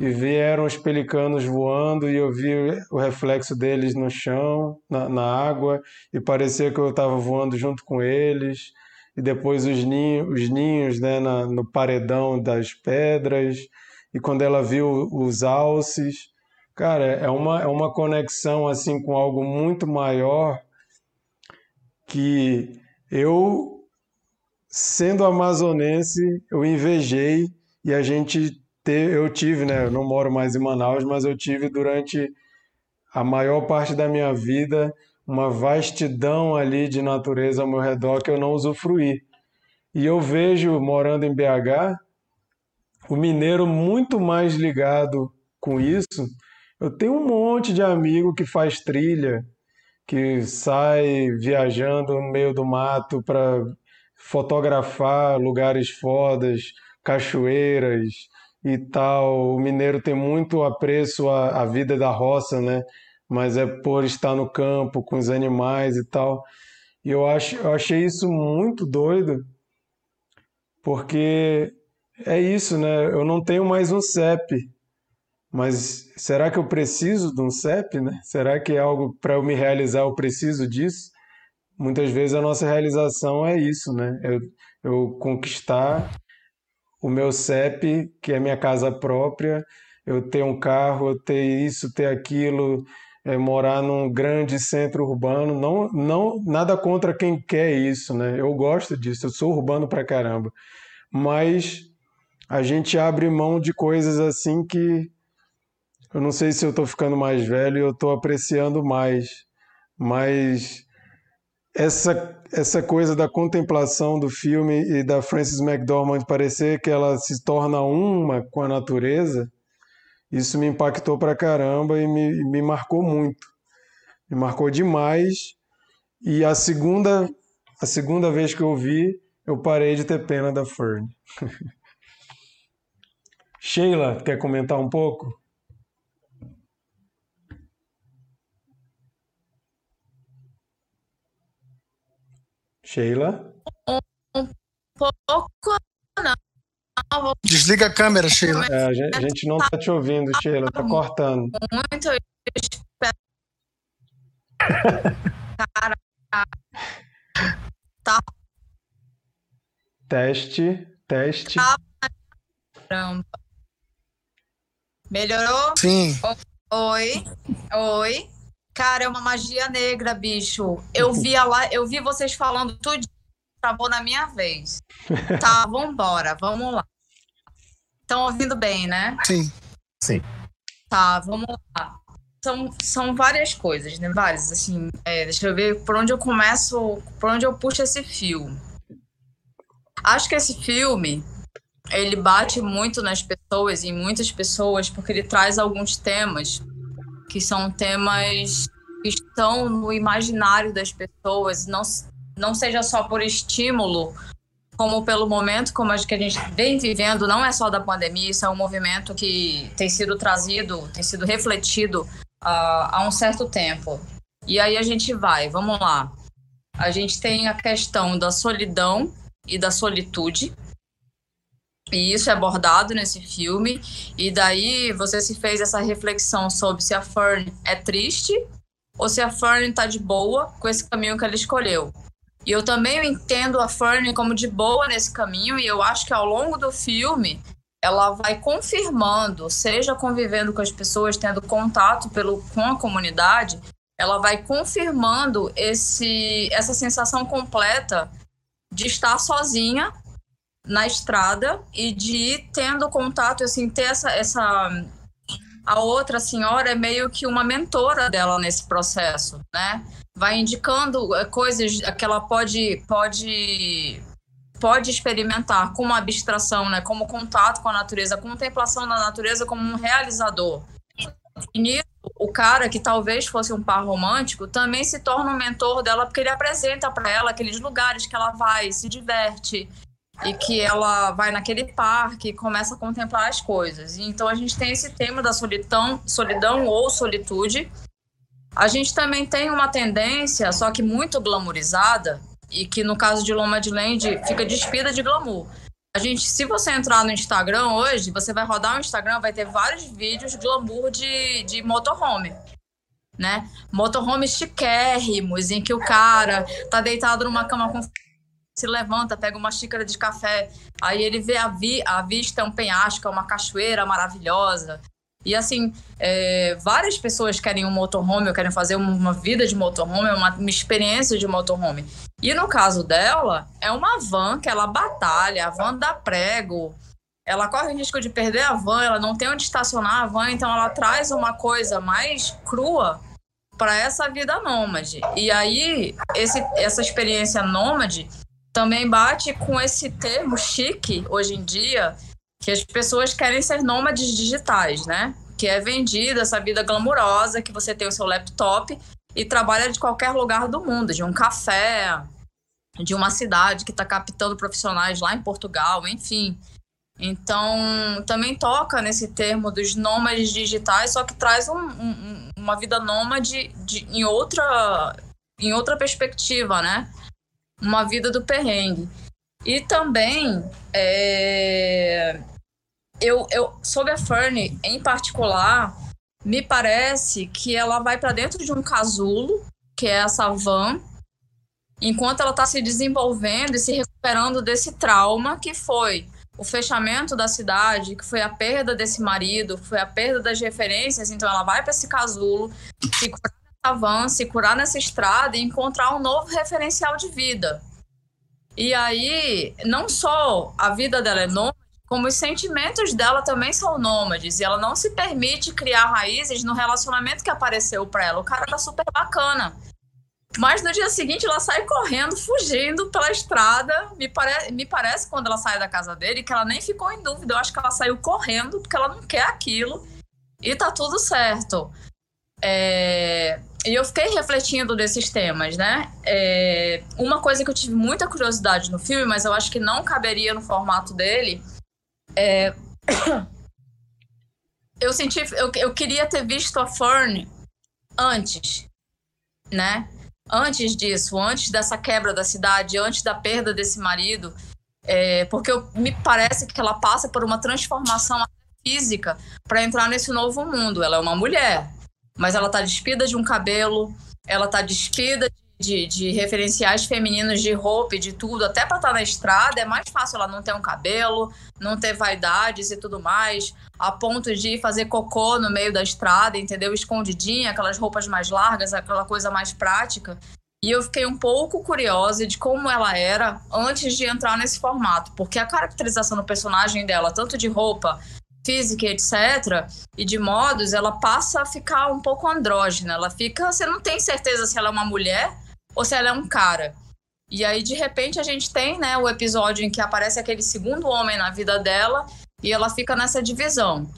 e vieram os pelicanos voando e eu vi o reflexo deles no chão, na, na água, e parecia que eu estava voando junto com eles. E depois os ninhos, os ninhos né, na, no paredão das pedras. E quando ela viu os alces, cara, é uma, é uma conexão assim com algo muito maior que eu, sendo amazonense, eu invejei e a gente te, eu tive, né? Eu não moro mais em Manaus, mas eu tive durante a maior parte da minha vida uma vastidão ali de natureza ao meu redor que eu não usufruí. E eu vejo, morando em BH, o mineiro muito mais ligado com isso. Eu tenho um monte de amigo que faz trilha, que sai viajando no meio do mato para fotografar lugares fodas, cachoeiras e tal. O mineiro tem muito apreço à, à vida da roça, né? Mas é por estar no campo com os animais e tal. E eu, acho, eu achei isso muito doido, porque é isso, né? Eu não tenho mais um CEP. Mas será que eu preciso de um CEP, né? Será que é algo para eu me realizar, eu preciso disso? Muitas vezes a nossa realização é isso, né? Eu, eu conquistar o meu CEP, que é minha casa própria, eu ter um carro, eu ter isso, ter aquilo, é, morar num grande centro urbano. Não, não, nada contra quem quer isso, né? Eu gosto disso, eu sou urbano pra caramba. Mas a gente abre mão de coisas assim que eu não sei se eu estou ficando mais velho e eu estou apreciando mais, mas essa, essa coisa da contemplação do filme e da Frances McDormand parecer que ela se torna uma com a natureza, isso me impactou pra caramba e me, me marcou muito. Me marcou demais. E a segunda, a segunda vez que eu vi, eu parei de ter pena da Fern. Sheila, quer comentar um pouco? Sheila? Um pouco não. Desliga a câmera, Sheila. É, a gente, a gente não tá te ouvindo, Sheila, tá cortando. Muito. Cara, tá Teste, teste. caramba. Melhorou? Sim. Oi, oi. Cara, é uma magia negra, bicho. Eu vi lá, eu vi vocês falando tudo, travou na minha vez. Tá, vambora, vamos lá. Estão ouvindo bem, né? Sim. Sim. Tá, vamos lá. São, são várias coisas, né? Várias, assim. é, deixa eu ver por onde eu começo, por onde eu puxo esse fio. Acho que esse filme, ele bate muito nas pessoas, em muitas pessoas, porque ele traz alguns temas que são temas que estão no imaginário das pessoas, não, não seja só por estímulo, como pelo momento como a que a gente vem vivendo, não é só da pandemia, isso é um movimento que tem sido trazido, tem sido refletido uh, há um certo tempo. E aí a gente vai, vamos lá. A gente tem a questão da solidão e da solitude, e isso é abordado nesse filme. E daí você se fez essa reflexão sobre se a Fern é triste ou se a Fern tá de boa com esse caminho que ela escolheu. E eu também entendo a Fern como de boa nesse caminho, e eu acho que ao longo do filme ela vai confirmando, seja convivendo com as pessoas, tendo contato pelo, com a comunidade, ela vai confirmando esse, essa sensação completa de estar sozinha na estrada e de ir tendo contato, assim, ter essa, essa a outra senhora é meio que uma mentora dela nesse processo, né? Vai indicando eh, coisas que ela pode pode pode experimentar como abstração, né? Como contato com a natureza, contemplação da natureza como um realizador. E nisso, o cara que talvez fosse um par romântico também se torna um mentor dela porque ele apresenta para ela aqueles lugares que ela vai, se diverte, e que ela vai naquele parque e começa a contemplar as coisas. Então a gente tem esse tema da solidão, solidão ou solitude. A gente também tem uma tendência, só que muito glamourizada, e que no caso de Loma de Land fica despida de glamour. A gente, se você entrar no Instagram hoje, você vai rodar o Instagram, vai ter vários vídeos glamour de, de motorhome. Né? Motorhomes chiquérrimos, em que o cara tá deitado numa cama com se levanta, pega uma xícara de café, aí ele vê a, vi, a vista, é um penhasco, é uma cachoeira maravilhosa. E assim, é, várias pessoas querem um motorhome, querem fazer uma vida de motorhome, uma, uma experiência de motorhome. E no caso dela, é uma van que ela batalha, a van dá prego, ela corre o risco de perder a van, ela não tem onde estacionar a van, então ela traz uma coisa mais crua para essa vida nômade. E aí, esse, essa experiência nômade também bate com esse termo chique hoje em dia, que as pessoas querem ser nômades digitais, né? Que é vendida essa vida glamurosa, que você tem o seu laptop e trabalha de qualquer lugar do mundo, de um café, de uma cidade que está captando profissionais lá em Portugal, enfim. Então, também toca nesse termo dos nômades digitais, só que traz um, um, uma vida nômade de, em, outra, em outra perspectiva, né? Uma vida do perrengue. E também, é, eu, eu, sobre a Fern em particular, me parece que ela vai para dentro de um casulo, que é essa van, enquanto ela está se desenvolvendo e se recuperando desse trauma que foi o fechamento da cidade, que foi a perda desse marido, foi a perda das referências, então ela vai para esse casulo, se curar nessa estrada e encontrar um novo referencial de vida. E aí, não só a vida dela é nômade, como os sentimentos dela também são nômades, e ela não se permite criar raízes no relacionamento que apareceu para ela. O cara tá super bacana. Mas no dia seguinte ela sai correndo, fugindo pela estrada. Me, pare... me parece quando ela sai da casa dele que ela nem ficou em dúvida. Eu acho que ela saiu correndo porque ela não quer aquilo. E tá tudo certo. É... E eu fiquei refletindo desses temas, né? É... Uma coisa que eu tive muita curiosidade no filme, mas eu acho que não caberia no formato dele, é. eu senti. Eu, eu queria ter visto a Fern antes, né? antes disso, antes dessa quebra da cidade, antes da perda desse marido, é, porque eu, me parece que ela passa por uma transformação física para entrar nesse novo mundo. Ela é uma mulher, mas ela está despida de um cabelo, ela está despida de, de, referenciais femininos de roupa de tudo, até para estar tá na estrada, é mais fácil ela não ter um cabelo, não ter vaidades e tudo mais, a ponto de fazer cocô no meio da estrada, entendeu? Escondidinha, aquelas roupas mais largas, aquela coisa mais prática. E eu fiquei um pouco curiosa de como ela era antes de entrar nesse formato, porque a caracterização do personagem dela, tanto de roupa, física, etc., e de modos, ela passa a ficar um pouco andrógena. Ela fica. Você não tem certeza se ela é uma mulher ou se ela é um cara. E aí, de repente, a gente tem né, o episódio em que aparece aquele segundo homem na vida dela e ela fica nessa divisão.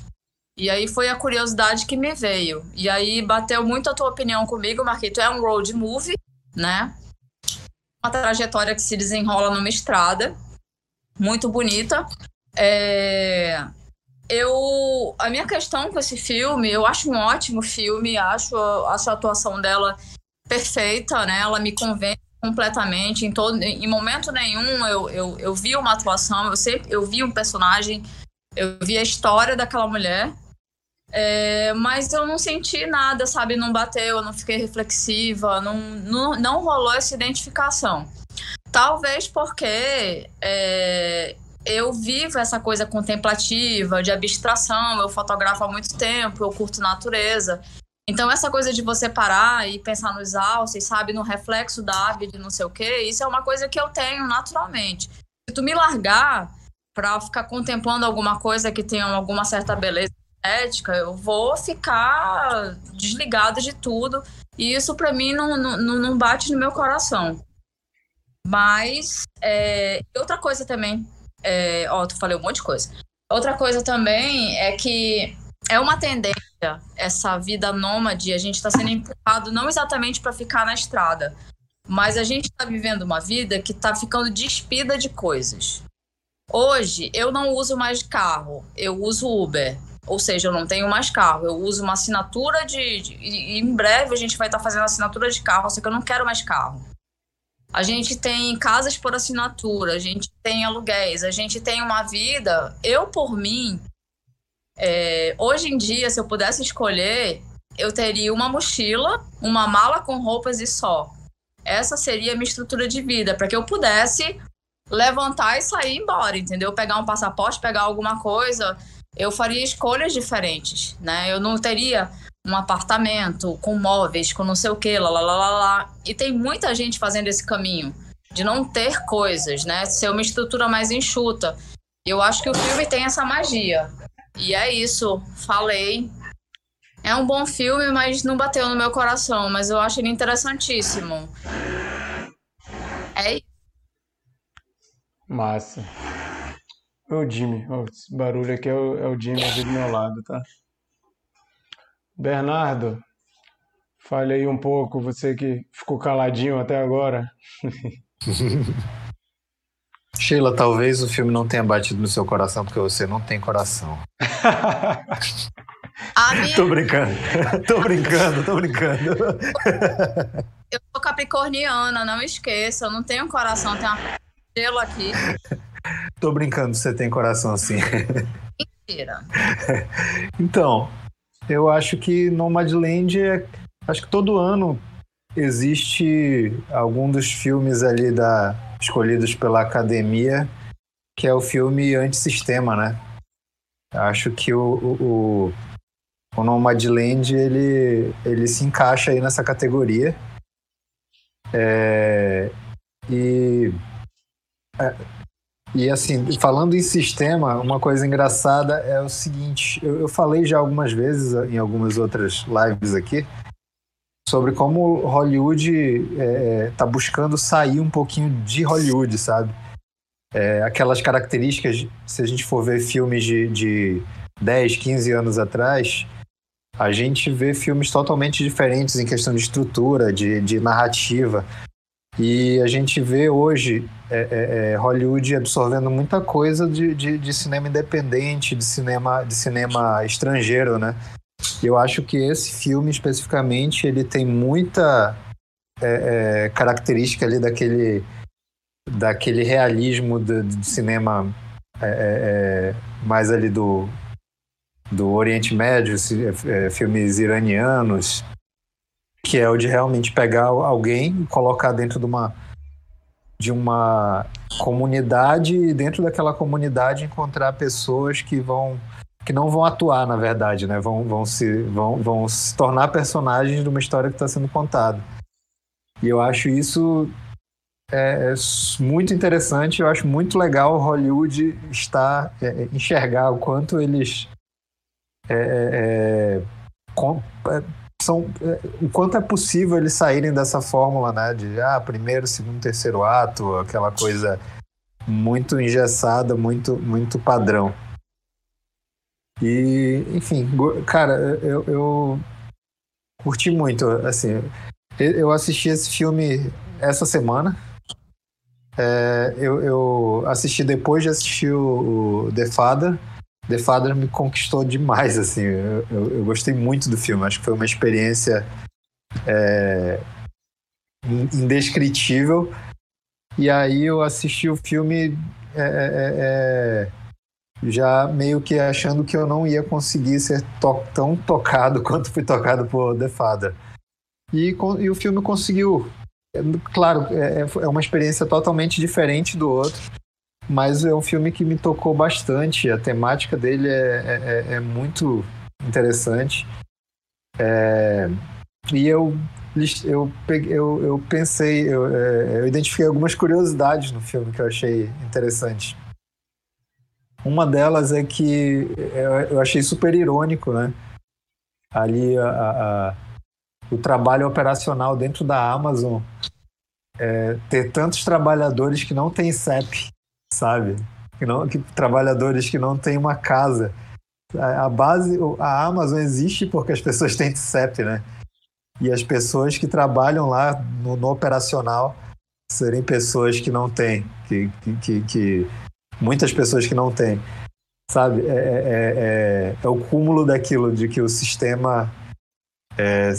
E aí foi a curiosidade que me veio. E aí bateu muito a tua opinião comigo, Marquito. É um road movie, né? Uma trajetória que se desenrola numa estrada, muito bonita. É... Eu, a minha questão com esse filme, eu acho um ótimo filme, acho, acho a atuação dela perfeita, né? Ela me convence completamente. Em todo em momento nenhum eu, eu, eu vi uma atuação eu sempre eu vi um personagem eu vi a história daquela mulher. É, mas eu não senti nada sabe? Não bateu eu não fiquei reflexiva não, não, não rolou essa identificação. Talvez porque é, eu vivo essa coisa contemplativa de abstração eu fotografo há muito tempo eu curto natureza então, essa coisa de você parar e pensar nos alces, sabe, no reflexo da ave de não sei o quê, isso é uma coisa que eu tenho naturalmente. Se tu me largar para ficar contemplando alguma coisa que tenha alguma certa beleza ética, eu vou ficar desligada de tudo. E isso para mim não, não, não bate no meu coração. Mas, é, outra coisa também, é, ó, tu falei um monte de coisa. Outra coisa também é que é uma tendência essa vida nômade, a gente está sendo empurrado não exatamente para ficar na estrada, mas a gente está vivendo uma vida que está ficando despida de coisas. Hoje eu não uso mais carro, eu uso Uber. Ou seja, eu não tenho mais carro, eu uso uma assinatura de. de e em breve a gente vai estar tá fazendo assinatura de carro, só que eu não quero mais carro. A gente tem casas por assinatura, a gente tem aluguéis, a gente tem uma vida. Eu, por mim, é, hoje em dia, se eu pudesse escolher, eu teria uma mochila, uma mala com roupas e só. Essa seria a minha estrutura de vida, para que eu pudesse levantar e sair embora, entendeu? Pegar um passaporte, pegar alguma coisa, eu faria escolhas diferentes, né? Eu não teria um apartamento com móveis, com não sei o que, lá, lá, lá, lá, lá. E tem muita gente fazendo esse caminho de não ter coisas, né? Ser uma estrutura mais enxuta. Eu acho que o filme tem essa magia. E é isso, falei. É um bom filme, mas não bateu no meu coração, mas eu acho ele interessantíssimo. É isso. Massa. Ô Jimmy, esse barulho aqui é o, é o Jimmy do meu lado, tá? Bernardo, fale aí um pouco, você que ficou caladinho até agora. Sheila, talvez o filme não tenha batido no seu coração porque você não tem coração. Minha- Tô brincando, tô brincando, tô brincando. Eu sou capricorniana, não esqueça. Eu não tenho coração, tenho uma gelo aqui. Tô brincando, você tem coração sim. Mentira. Então, eu acho que Nomadland é. Acho que todo ano existe algum dos filmes ali da escolhidos pela academia que é o filme antissistema, né? Acho que o, o, o, Nomadland ele, ele se encaixa aí nessa categoria. É, e é, e assim, falando em sistema, uma coisa engraçada é o seguinte: eu, eu falei já algumas vezes em algumas outras lives aqui sobre como Hollywood está buscando sair um pouquinho de Hollywood, sabe? É, aquelas características, se a gente for ver filmes de, de 10, 15 anos atrás, a gente vê filmes totalmente diferentes em questão de estrutura, de, de narrativa. E a gente vê hoje é, é, é, Hollywood absorvendo muita coisa de, de, de, cinema independente, de cinema, de cinema estrangeiro, né? Eu acho que esse filme especificamente ele tem muita é, é, característica ali daquele daquele realismo de, de cinema é, mais ali do do Oriente Médio, filmes iranianos, que é o de realmente pegar alguém e colocar dentro de uma de uma comunidade e dentro daquela comunidade encontrar pessoas que vão que não vão atuar na verdade né? Vão, vão se vão, vão se tornar personagens de uma história que está sendo contada. E eu acho isso é, é, muito interessante eu acho muito legal Hollywood estar é, enxergar o quanto eles é, com, são o quanto é possível eles saírem dessa fórmula, né? De ah, primeiro, segundo, terceiro ato, aquela coisa muito engessada, muito, muito padrão. E, enfim, cara, eu, eu curti muito, assim, eu assisti esse filme essa semana. É, eu, eu, assisti depois de assistir o, o The Father. The Father me conquistou demais, assim. Eu, eu, eu, gostei muito do filme. Acho que foi uma experiência é, indescritível. E aí eu assisti o filme é, é, já meio que achando que eu não ia conseguir ser to tão tocado quanto fui tocado por The Father. E, e o filme conseguiu. Claro, é, é uma experiência totalmente diferente do outro mas é um filme que me tocou bastante. A temática dele é, é, é muito interessante. É, e eu, eu, eu, eu pensei, eu, eu identifiquei algumas curiosidades no filme que eu achei interessante. Uma delas é que eu achei super irônico, né? Ali a, a, o trabalho operacional dentro da Amazon é, ter tantos trabalhadores que não têm CEP sabe? Que, não, que trabalhadores que não têm uma casa. A, a base, a Amazon existe porque as pessoas têm CEP, né? E as pessoas que trabalham lá no, no operacional serem pessoas que não têm, que, que, que, muitas pessoas que não têm, sabe? É, é, é, é, o cúmulo daquilo de que o sistema é,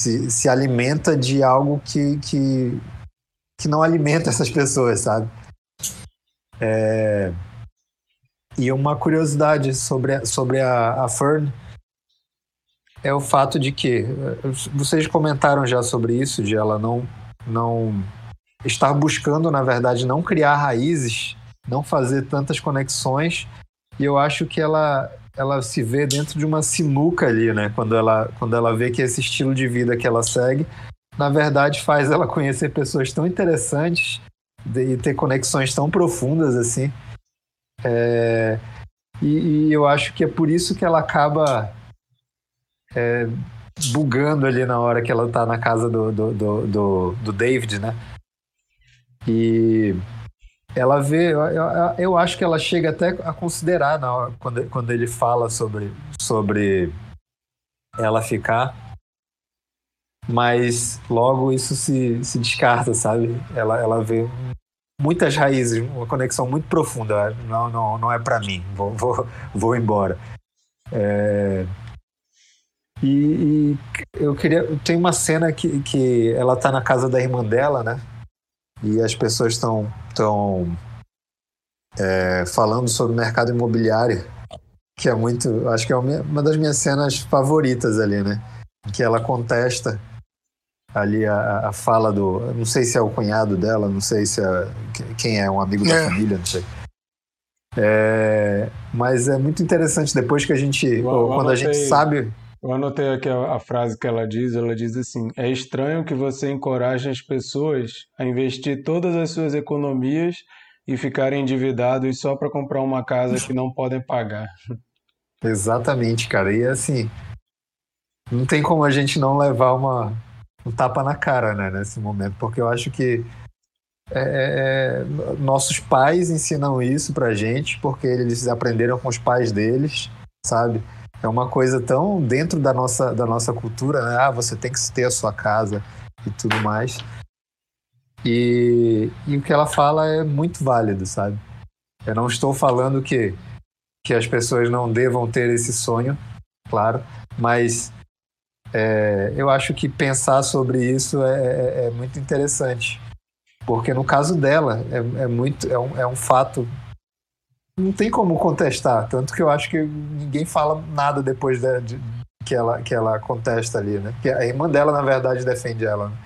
se, se alimenta de algo que, que, que não alimenta essas pessoas, sabe? É... E uma curiosidade sobre, a, sobre a, a Fern é o fato de que vocês comentaram já sobre isso, de ela não, não estar buscando, na verdade, não criar raízes, não fazer tantas conexões. E eu acho que ela, ela se vê dentro de uma sinuca ali, né? Quando ela, quando ela vê que esse estilo de vida que ela segue, na verdade, faz ela conhecer pessoas tão interessantes e ter conexões tão profundas assim. É, e, e, eu acho que é por isso que ela acaba é, bugando ali na hora que ela tá na casa do, do, do, do, do David, né? E ela vê, eu, eu, acho que ela chega até a considerar na hora, quando, quando ele fala sobre, sobre ela ficar, mas logo isso se, se descarta, sabe? Ela, ela vê muitas raízes, uma conexão muito profunda. Não, não, não é para mim, vou, vou, vou embora. É... E, e, eu queria. Tem uma cena que, que ela tá na casa da irmã dela, né? E as pessoas estão tão, é, falando sobre o mercado imobiliário, que é muito. Acho que é uma das minhas cenas favoritas ali, né? Que ela contesta ali a, a fala do. Não sei se é o cunhado dela, não sei se é. Quem é um amigo é. da família, não sei. É, mas é muito interessante depois que a gente. Eu, eu quando anotei, a gente sabe. Eu anotei aqui a, a, frase que ela diz, ela diz assim: é estranho que você encoraje as pessoas a investir todas as suas economias e ficarem endividados só para comprar uma casa que não podem pagar. Exatamente, cara. E assim, não tem como a gente não levar uma, um tapa na cara, né, nesse momento, porque eu acho que é, é, é, nossos pais ensinam isso pra gente, porque eles aprenderam com os pais deles, sabe? É uma coisa tão dentro da nossa, da nossa cultura, né? Ah, você tem que ter a sua casa e tudo mais. E, e o que ela fala é muito válido, sabe? Eu não estou falando que, que as pessoas não devam ter esse sonho, claro, mas é, eu acho que pensar sobre isso é, é, é, muito interessante. Porque no caso dela, é, é, muito, é, um, é um fato. Não tem como contestar. Tanto que eu acho que ninguém fala nada depois de, de, que, ela, que ela contesta ali, né? Que a irmã dela, na verdade, defende ela. Né?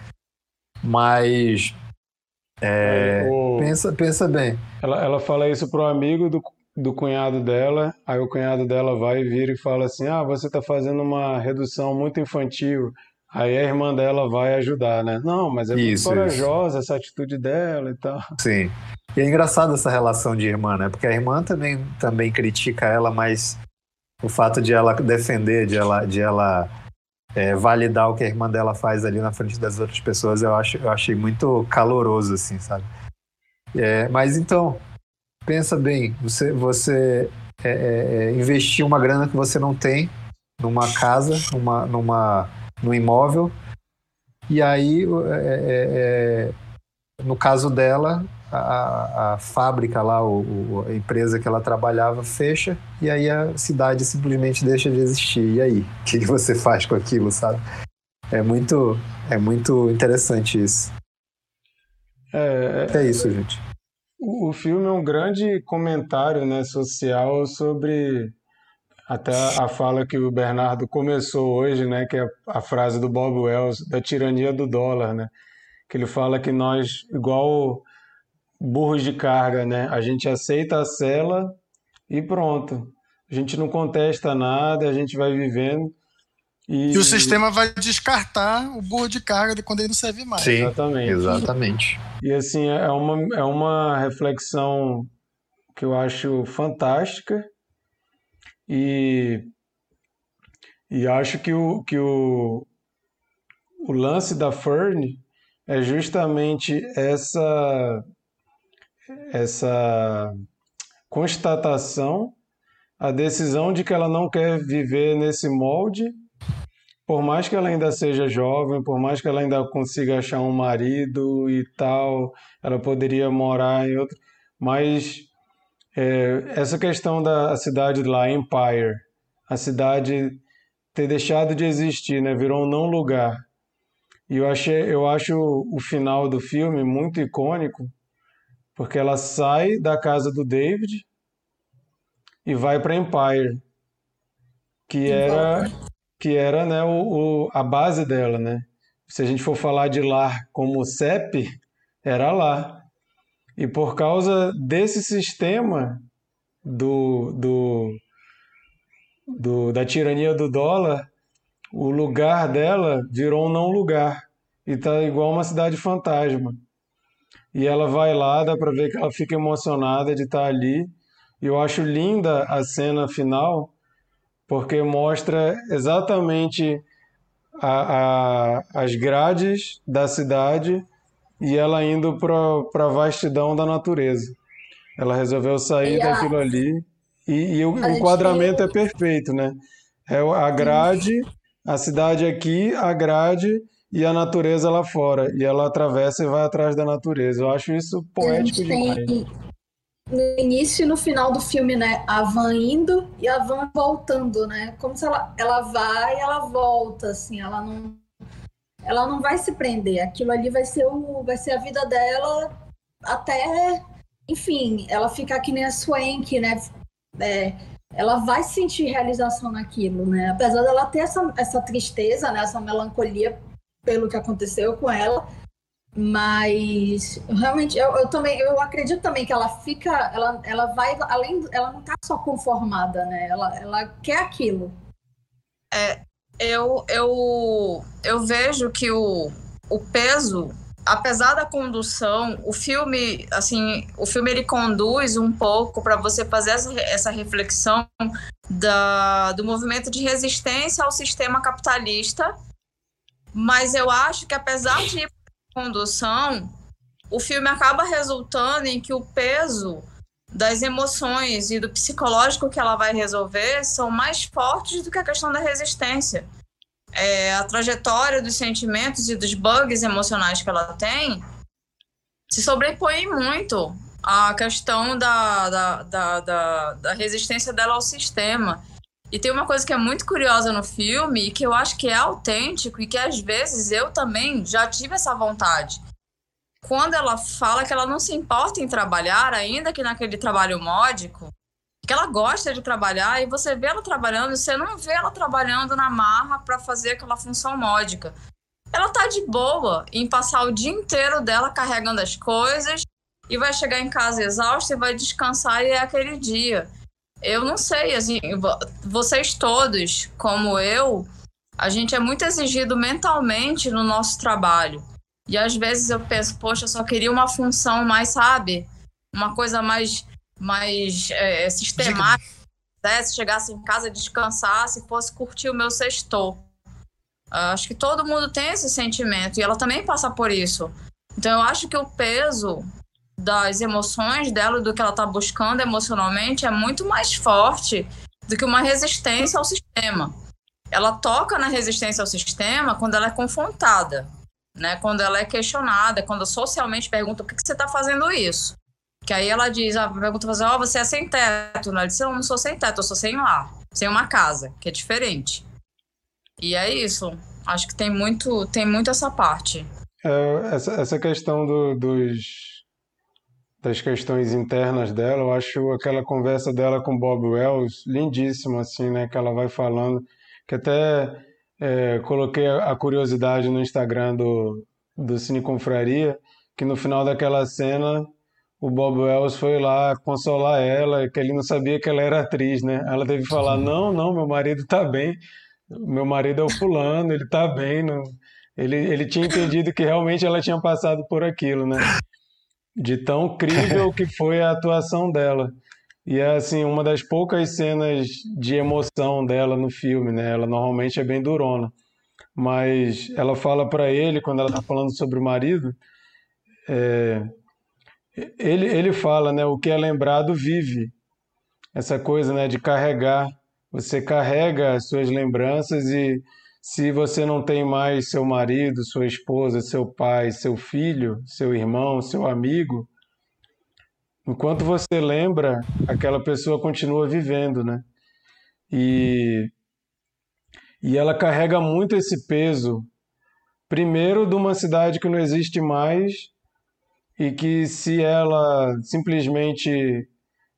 Mas. É, o... pensa, pensa bem. Ela, ela fala isso pro amigo do, do cunhado dela, aí o cunhado dela vai e vira e fala assim: Ah, você está fazendo uma redução muito infantil. Aí a irmã dela vai ajudar, né? Não, mas é muito corajosa isso. essa atitude dela e tal. Sim. E é engraçado essa relação de irmã, né? Porque a irmã também, também critica ela, mas o fato de ela defender, de ela, de ela é, validar o que a irmã dela faz ali na frente das outras pessoas, eu, acho, eu achei muito caloroso, assim, sabe? É, mas então, pensa bem, você, você é, é, é, investir uma grana que você não tem numa casa, numa, numa, num imóvel, e aí, é, é, é, no caso dela, a, a fábrica lá, o, o, a empresa que ela trabalhava fecha, e aí a cidade simplesmente deixa de existir. E aí, o que, que você faz com aquilo, sabe? É muito, é muito interessante isso. É, é isso, gente. O filme é um grande comentário né, social sobre até a fala que o Bernardo começou hoje, né, que é a frase do Bob Wells, da tirania do dólar, né, que ele fala que nós, igual burros de carga, né, a gente aceita a cela e pronto. A gente não contesta nada, a gente vai vivendo. E, e o sistema vai descartar o burro de carga de quando ele não serve mais. Sim, exatamente. exatamente. E assim, é uma, é uma reflexão que eu acho fantástica e, e acho que o, que o, o lance da Fern é justamente essa, essa constatação, a decisão de que ela não quer viver nesse molde por mais que ela ainda seja jovem, por mais que ela ainda consiga achar um marido e tal, ela poderia morar em outro. Mas é, essa questão da cidade lá, Empire, a cidade ter deixado de existir, né? Virou um não lugar. E eu achei, eu acho o final do filme muito icônico, porque ela sai da casa do David e vai para Empire, que era que era né, o, o, a base dela, né? Se a gente for falar de lar como CEP, era lá. E por causa desse sistema do, do, do, da tirania do dólar, o lugar dela virou um não lugar. E tá igual uma cidade fantasma. E ela vai lá, dá para ver que ela fica emocionada de estar ali. E eu acho linda a cena final, porque mostra exatamente a, a, as grades da cidade e ela indo para a vastidão da natureza. Ela resolveu sair a, daquilo ali e, e o enquadramento tem... é perfeito, né? É a grade, a cidade aqui, a grade e a natureza lá fora. E ela atravessa e vai atrás da natureza. Eu acho isso poético demais. Tem no início e no final do filme, né? A Van indo e a Van voltando, né? Como se ela, ela vai e ela volta, assim, ela não ela não vai se prender. Aquilo ali vai ser o vai ser a vida dela até, enfim, ela ficar que nem a Swank, né? É, ela vai sentir realização naquilo, né? Apesar dela ter essa, essa tristeza, né? Essa melancolia pelo que aconteceu com ela, mas realmente eu, eu, também eu acredito também que ela fica, ela, ela vai além, ela não tá só conformada, né? Ela, ela quer aquilo. É, eu, eu, eu vejo que o, o peso, apesar da condução, o filme, assim, o filme ele conduz um pouco para você fazer essa, essa reflexão da, do movimento de resistência ao sistema capitalista. Mas eu acho que apesar de condução, o filme acaba resultando em que o peso das emoções e do psicológico que ela vai resolver são mais fortes do que a questão da resistência. É, a trajetória dos sentimentos e dos bugs emocionais que ela tem se sobrepõe muito à questão da, da, da, da, da resistência dela ao sistema. E tem uma coisa que é muito curiosa no filme que eu acho que é autêntico e que às vezes eu também já tive essa vontade. Quando ela fala que ela não se importa em trabalhar, ainda que naquele trabalho módico, que ela gosta de trabalhar e você vê ela trabalhando, você não vê ela trabalhando na marra para fazer aquela função módica. Ela tá de boa em passar o dia inteiro dela carregando as coisas e vai chegar em casa exausta e vai descansar e é aquele dia. Eu não sei, assim, vocês todos, como eu, a gente é muito exigido mentalmente no nosso trabalho. E às vezes eu penso, poxa, eu só queria uma função mais, sabe? Uma coisa mais, mais é, sistemática. Né? Se chegasse em casa, descansasse, fosse curtir o meu sextor. Uh, acho que todo mundo tem esse sentimento e ela também passa por isso. Então eu acho que o peso das emoções dela, do que ela está buscando emocionalmente, é muito mais forte do que uma resistência ao sistema. Ela toca na resistência ao sistema quando ela é confrontada, né? quando ela é questionada, quando socialmente pergunta por que, que você está fazendo isso. Que aí ela diz, a pergunta assim, ó, você é sem teto, né? Ela diz, eu não sou sem teto, eu sou sem lar, sem uma casa, que é diferente. E é isso. Acho que tem muito, tem muito essa parte. É, essa, essa questão do, dos das questões internas dela. Eu acho aquela conversa dela com Bob Wells lindíssima, assim, né? Que ela vai falando, que até é, coloquei a curiosidade no Instagram do, do Cine Confraria, que no final daquela cena o Bob Wells foi lá consolar ela, que ele não sabia que ela era atriz, né? Ela teve que falar: não, não, meu marido tá bem, meu marido é o fulano, ele tá bem. Não... Ele, ele tinha entendido que realmente ela tinha passado por aquilo, né? De tão crível que foi a atuação dela. E é assim, uma das poucas cenas de emoção dela no filme, né? Ela normalmente é bem durona. Mas ela fala para ele, quando ela tá falando sobre o marido, é... ele, ele fala, né? O que é lembrado vive. Essa coisa, né? De carregar. Você carrega as suas lembranças e se você não tem mais seu marido, sua esposa, seu pai, seu filho, seu irmão, seu amigo, enquanto você lembra, aquela pessoa continua vivendo, né? E, e ela carrega muito esse peso, primeiro, de uma cidade que não existe mais e que se ela simplesmente,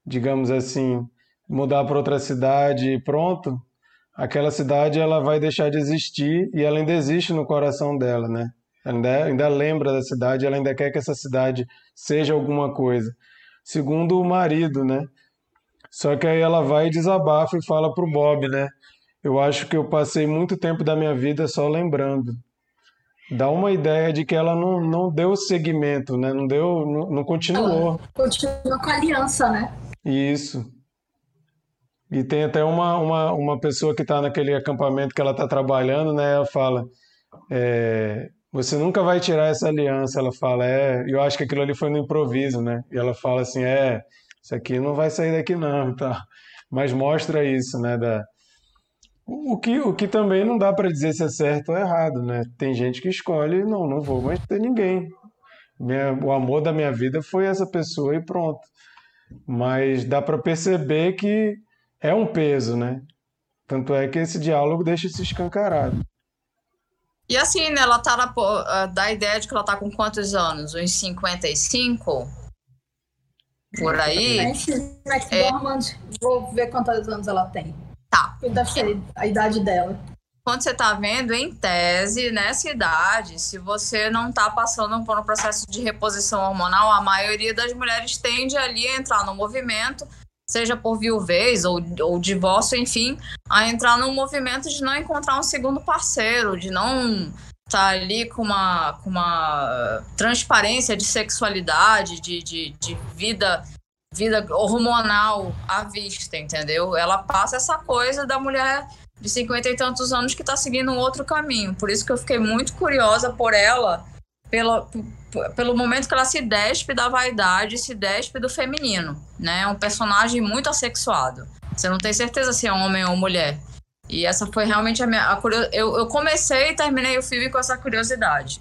digamos assim, mudar para outra cidade e pronto, aquela cidade ela vai deixar de existir e ela ainda existe no coração dela, né? Ela ainda, ainda lembra da cidade, ela ainda quer que essa cidade seja alguma coisa. Segundo o marido, né? Só que aí ela vai e desabafa e fala pro Bob, né? Eu acho que eu passei muito tempo da minha vida só lembrando. Dá uma ideia de que ela não, não deu seguimento, né? Não deu, não, não continuou. Continua com a aliança, né? Isso. E tem até uma, uma, uma pessoa que está naquele acampamento que ela está trabalhando, né? Ela fala: é, você nunca vai tirar essa aliança. Ela fala, é, eu acho que aquilo ali foi no improviso, né? E ela fala assim, é, isso aqui não vai sair daqui não, tá? Mas mostra isso, né? Da, o que, o que também não dá para dizer se é certo ou errado, né? Tem gente que escolhe, não, não vou mais ter ninguém. Minha, o amor da minha vida foi essa pessoa e pronto. Mas dá para perceber que é um peso, né? Tanto é que esse diálogo deixa se escancarado. E assim, né, ela tá na, uh, dá a ideia de que ela tá com quantos anos? Uns 55? Por aí? É, vou ver quantos anos ela tem. Tá. Deve ser a idade dela. Quando você tá vendo, em tese, nessa idade, se você não tá passando por um processo de reposição hormonal, a maioria das mulheres tende ali a entrar no movimento seja por viuvez ou, ou divórcio, enfim, a entrar num movimento de não encontrar um segundo parceiro, de não estar tá ali com uma, com uma transparência de sexualidade, de, de, de vida vida hormonal à vista, entendeu? Ela passa essa coisa da mulher de cinquenta e tantos anos que está seguindo um outro caminho. Por isso que eu fiquei muito curiosa por ela, pela, pelo momento que ela se despe da vaidade, se despe do feminino, né? É um personagem muito assexuado. Você não tem certeza se é homem ou mulher. E essa foi realmente a minha. A curios... eu, eu comecei e terminei o filme com essa curiosidade.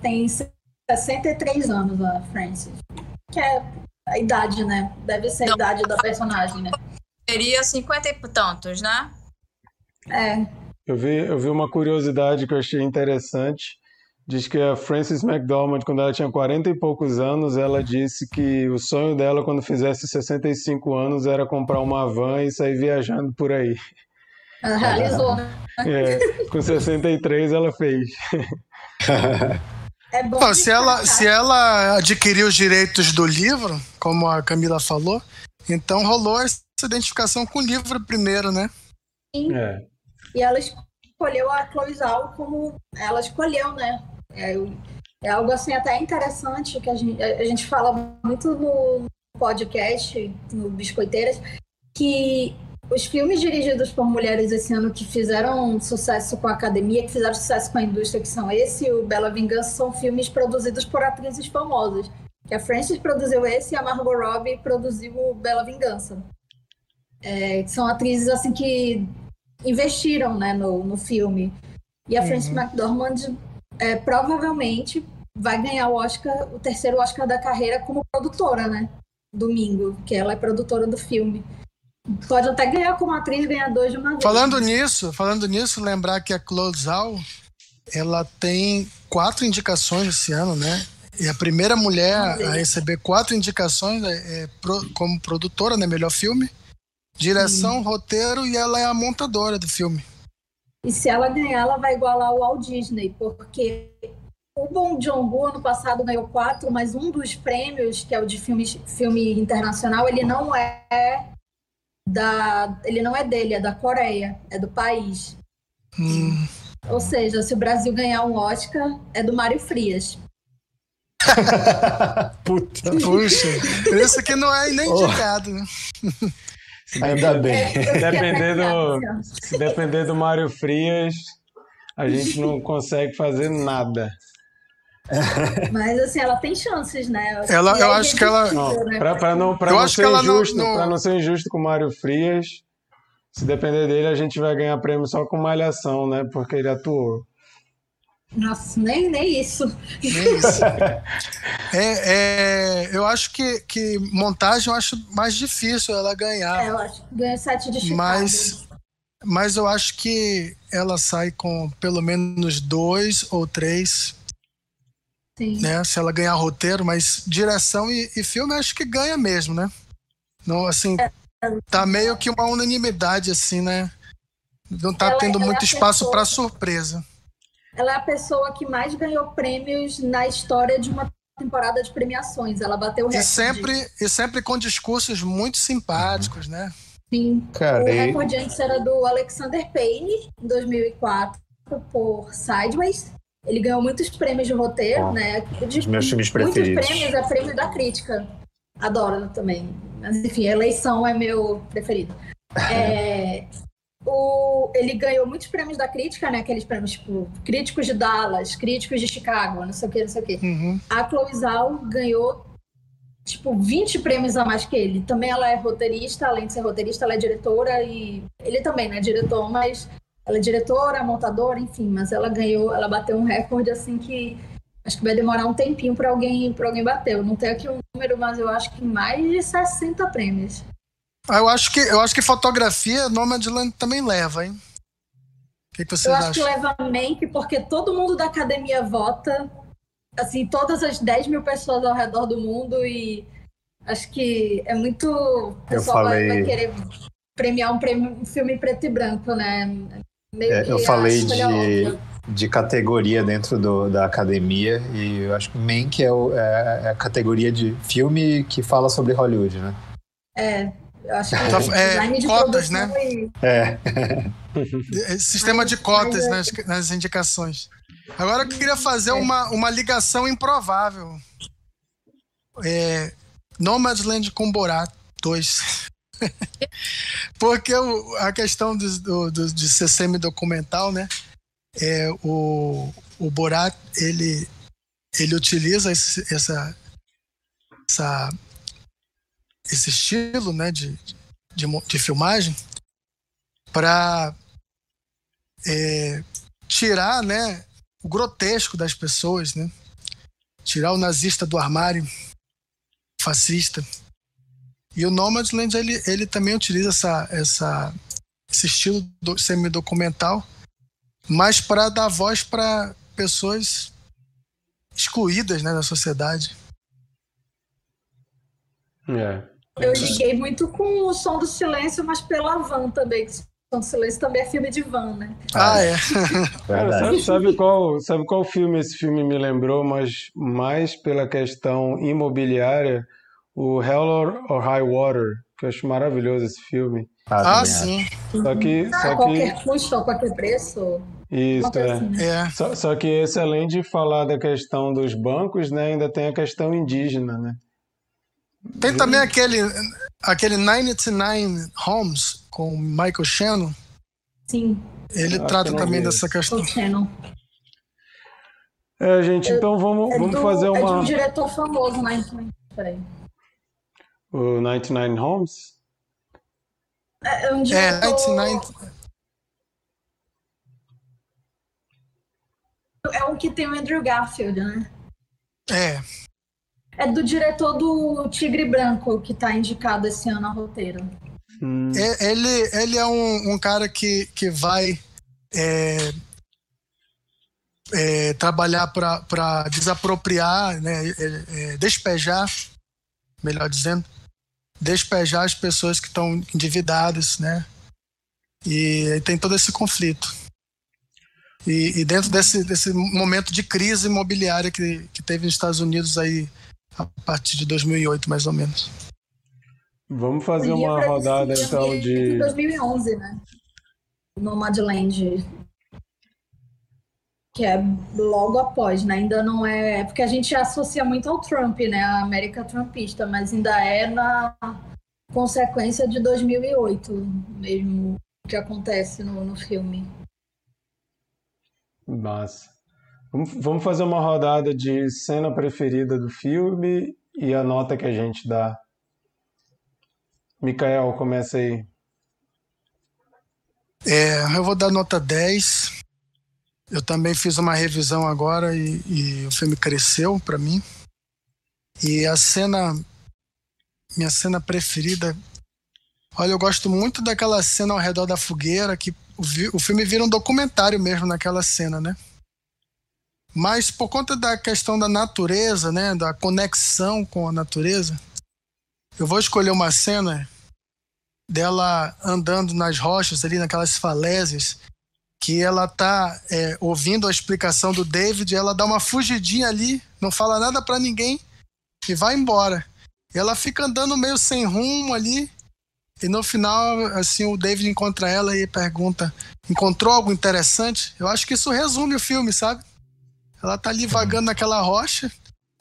Tem 63 anos a Frances. Que é a idade, né? Deve ser a não, idade da personagem, né? Seria 50 e tantos, né? É. Eu vi, eu vi uma curiosidade que eu achei interessante Diz que a Frances McDormand, quando ela tinha 40 e poucos anos, ela disse que o sonho dela, quando fizesse 65 anos, era comprar uma van e sair viajando por aí. Ela realizou, né? É, com 63 ela fez. É bom se, ela, se ela adquiriu os direitos do livro, como a Camila falou, então rolou essa identificação com o livro primeiro, né? Sim. É. E ela escolheu a Chloe Zhao como ela escolheu, né? É, é algo assim até interessante que a gente, a gente fala muito no podcast, no Biscoiteiras, que os filmes dirigidos por mulheres esse ano que fizeram sucesso com a academia, que fizeram sucesso com a indústria, que são esse e o Bela Vingança, são filmes produzidos por atrizes famosas. Que a Frances produziu esse e a Margot Robbie produziu o Bela Vingança. É, são atrizes assim que investiram né, no, no filme. E a uhum. Frances McDormand é, provavelmente vai ganhar o Oscar, o terceiro Oscar da carreira como produtora, né? Domingo, que ela é produtora do filme. Pode até ganhar como atriz, ganhar dois de uma vez. Falando nisso, falando nisso, lembrar que a Zhao, ela tem quatro indicações esse ano, né? E a primeira mulher a receber quatro indicações é, é pro, como produtora, né? Melhor filme, direção, roteiro e ela é a montadora do filme. E se ela ganhar, ela vai igualar o Walt Disney, porque o Bong Joon-ho ano passado ganhou quatro, mas um dos prêmios, que é o de filme, filme internacional, ele não é da, ele não é dele, é da Coreia, é do país. Hum. Ou seja, se o Brasil ganhar um Oscar, é do Mário Frias. Puta. Puxa, esse aqui não é nem indicado, né? Ainda bem. É, depender do, se depender do Mário Frias, a gente não consegue fazer nada. Mas assim, ela tem chances, né? Eu ela, eu acho que ela. Né? Para não, pra não ser injusto, não, não... não ser injusto com o Mário Frias, se depender dele, a gente vai ganhar prêmio só com malhação, né? Porque ele atuou. Nossa, nem, nem isso. Nem isso. é, é, eu acho que, que montagem eu acho mais difícil ela ganhar. É, eu acho que ganha sete de Chicago. Mas, mas eu acho que ela sai com pelo menos dois ou três. Sim. Né, se ela ganhar roteiro, mas direção e, e filme acho que ganha mesmo, né? Não, assim, é. tá meio que uma unanimidade, assim, né? Não tá ela, tendo ela muito espaço para surpresa ela é a pessoa que mais ganhou prêmios na história de uma temporada de premiações. Ela bateu o recorde. E sempre, e sempre com discursos muito simpáticos, né? Sim. Cara, o recorde antes era do Alexander Payne, em 2004, por Sideways. Ele ganhou muitos prêmios de roteiro, né? De, Os meus filmes preferidos. Muitos prêmios é prêmio da crítica. Adoro também. Mas, enfim, a eleição é meu preferido. É, o, ele ganhou muitos prêmios da crítica, né? Aqueles prêmios, tipo, críticos de Dallas, críticos de Chicago, não sei o que, não sei o que. Uhum. A Chloe Zhao ganhou, tipo, 20 prêmios a mais que ele. Também ela é roteirista, além de ser roteirista, ela é diretora e... Ele também, né? Diretor, mas... Ela é diretora, montadora, enfim. Mas ela ganhou, ela bateu um recorde, assim, que... Acho que vai demorar um tempinho para alguém, pra alguém bater. Eu não tenho aqui um número, mas eu acho que mais de 60 prêmios. Ah, eu acho que eu acho que fotografia Nomadland também leva, hein? O que, que vocês Eu acho acham? que leva Mank porque todo mundo da academia vota, assim, todas as 10 mil pessoas ao redor do mundo e acho que é muito... O pessoal vai- falei- vai, querer premiar um, prêmio, um filme preto e branco, né? É, eu a falei de, de categoria dentro do- da academia e eu acho que Mank é, o- é- é a categoria de filme que fala sobre Hollywood, né? É, eu acho que Então, é, de cotas, né? e- É, É, Sistema de cotas nas, nas indicações. Agora eu queria fazer uma, uma ligação improvável. É, Nomadland com Borat 2. Porque o- a questão do, do- do- de ser semi-documental, né? É, o, o Borat, ele, ele utiliza esse, essa, essa, esse estilo né, de, de, de filmagem para é, tirar né, o grotesco das pessoas, né? tirar o nazista do armário, fascista. E o Nomadland ele, ele também utiliza essa, essa, esse estilo do, semi-documental, mas para dar voz para pessoas excluídas né, da sociedade. É. Eu liguei muito com o Som do Silêncio, mas pela van também. que O Som do Silêncio também é filme de van, né? Ah, é. Cara, sabe, sabe qual, sabe qual filme esse filme me lembrou, mas mais pela questão imobiliária, o Hell or, or High Water, que eu acho maravilhoso esse filme. Ah, acho. sim. Só que, A só que qualquer custo, a qualquer preço. isso é. assim, né? É. Só, só que esse, além de falar da questão dos bancos, né, ainda tem a questão indígena, né? Tem também aquele, aquele 99 Homes com o Michael Shannon. Sim, Ele que trata também dessa questão. o. É, gente, então vamos, É, vamos do, fazer é de uma. um diretor famoso, né? Peraí. O 99 Homes? É, é um É, diretor. 99. É um que tem o Andrew Garfield, né? É, É do diretor do Tigre Branco, que tá indicado esse ano a roteiro. Hum, é, ele, ele é um, um cara que, que vai é, é, trabalhar para desapropriar, né, é, é, despejar, melhor dizendo, despejar as pessoas que estão endividadas, né? E tem todo esse conflito. E, e dentro desse, desse momento de crise imobiliária que, que teve nos Estados Unidos aí a partir de 2008, mais ou menos. Vamos fazer O uma é rodada então de. 2011, né? Nomadland. Que é logo após, né? Ainda não é. Porque a gente associa muito ao Trump, né? A América Trumpista, mas ainda é na consequência de 2008 mesmo o que acontece no, no filme. Massa. Vamos, fazer uma rodada de cena preferida do filme e a nota que a gente dá. Mikael, começa aí. É, eu vou dar nota 10. Eu também fiz uma revisão agora e, e o filme cresceu para mim. E a cena, minha cena preferida, olha, eu gosto muito daquela cena ao redor da fogueira, que o, o filme vira um documentário mesmo naquela cena, né? Mas por conta da questão da natureza, né, da conexão com a natureza, eu vou escolher uma cena dela andando nas rochas ali, naquelas falésias, que ela tá é, ouvindo a explicação do David, ela dá uma fugidinha ali, não fala nada pra ninguém e vai embora. Ela fica andando meio sem rumo ali. E no final, assim, o David encontra ela e pergunta: encontrou algo interessante? Eu acho que isso resume o filme, sabe? Ela tá ali vagando naquela rocha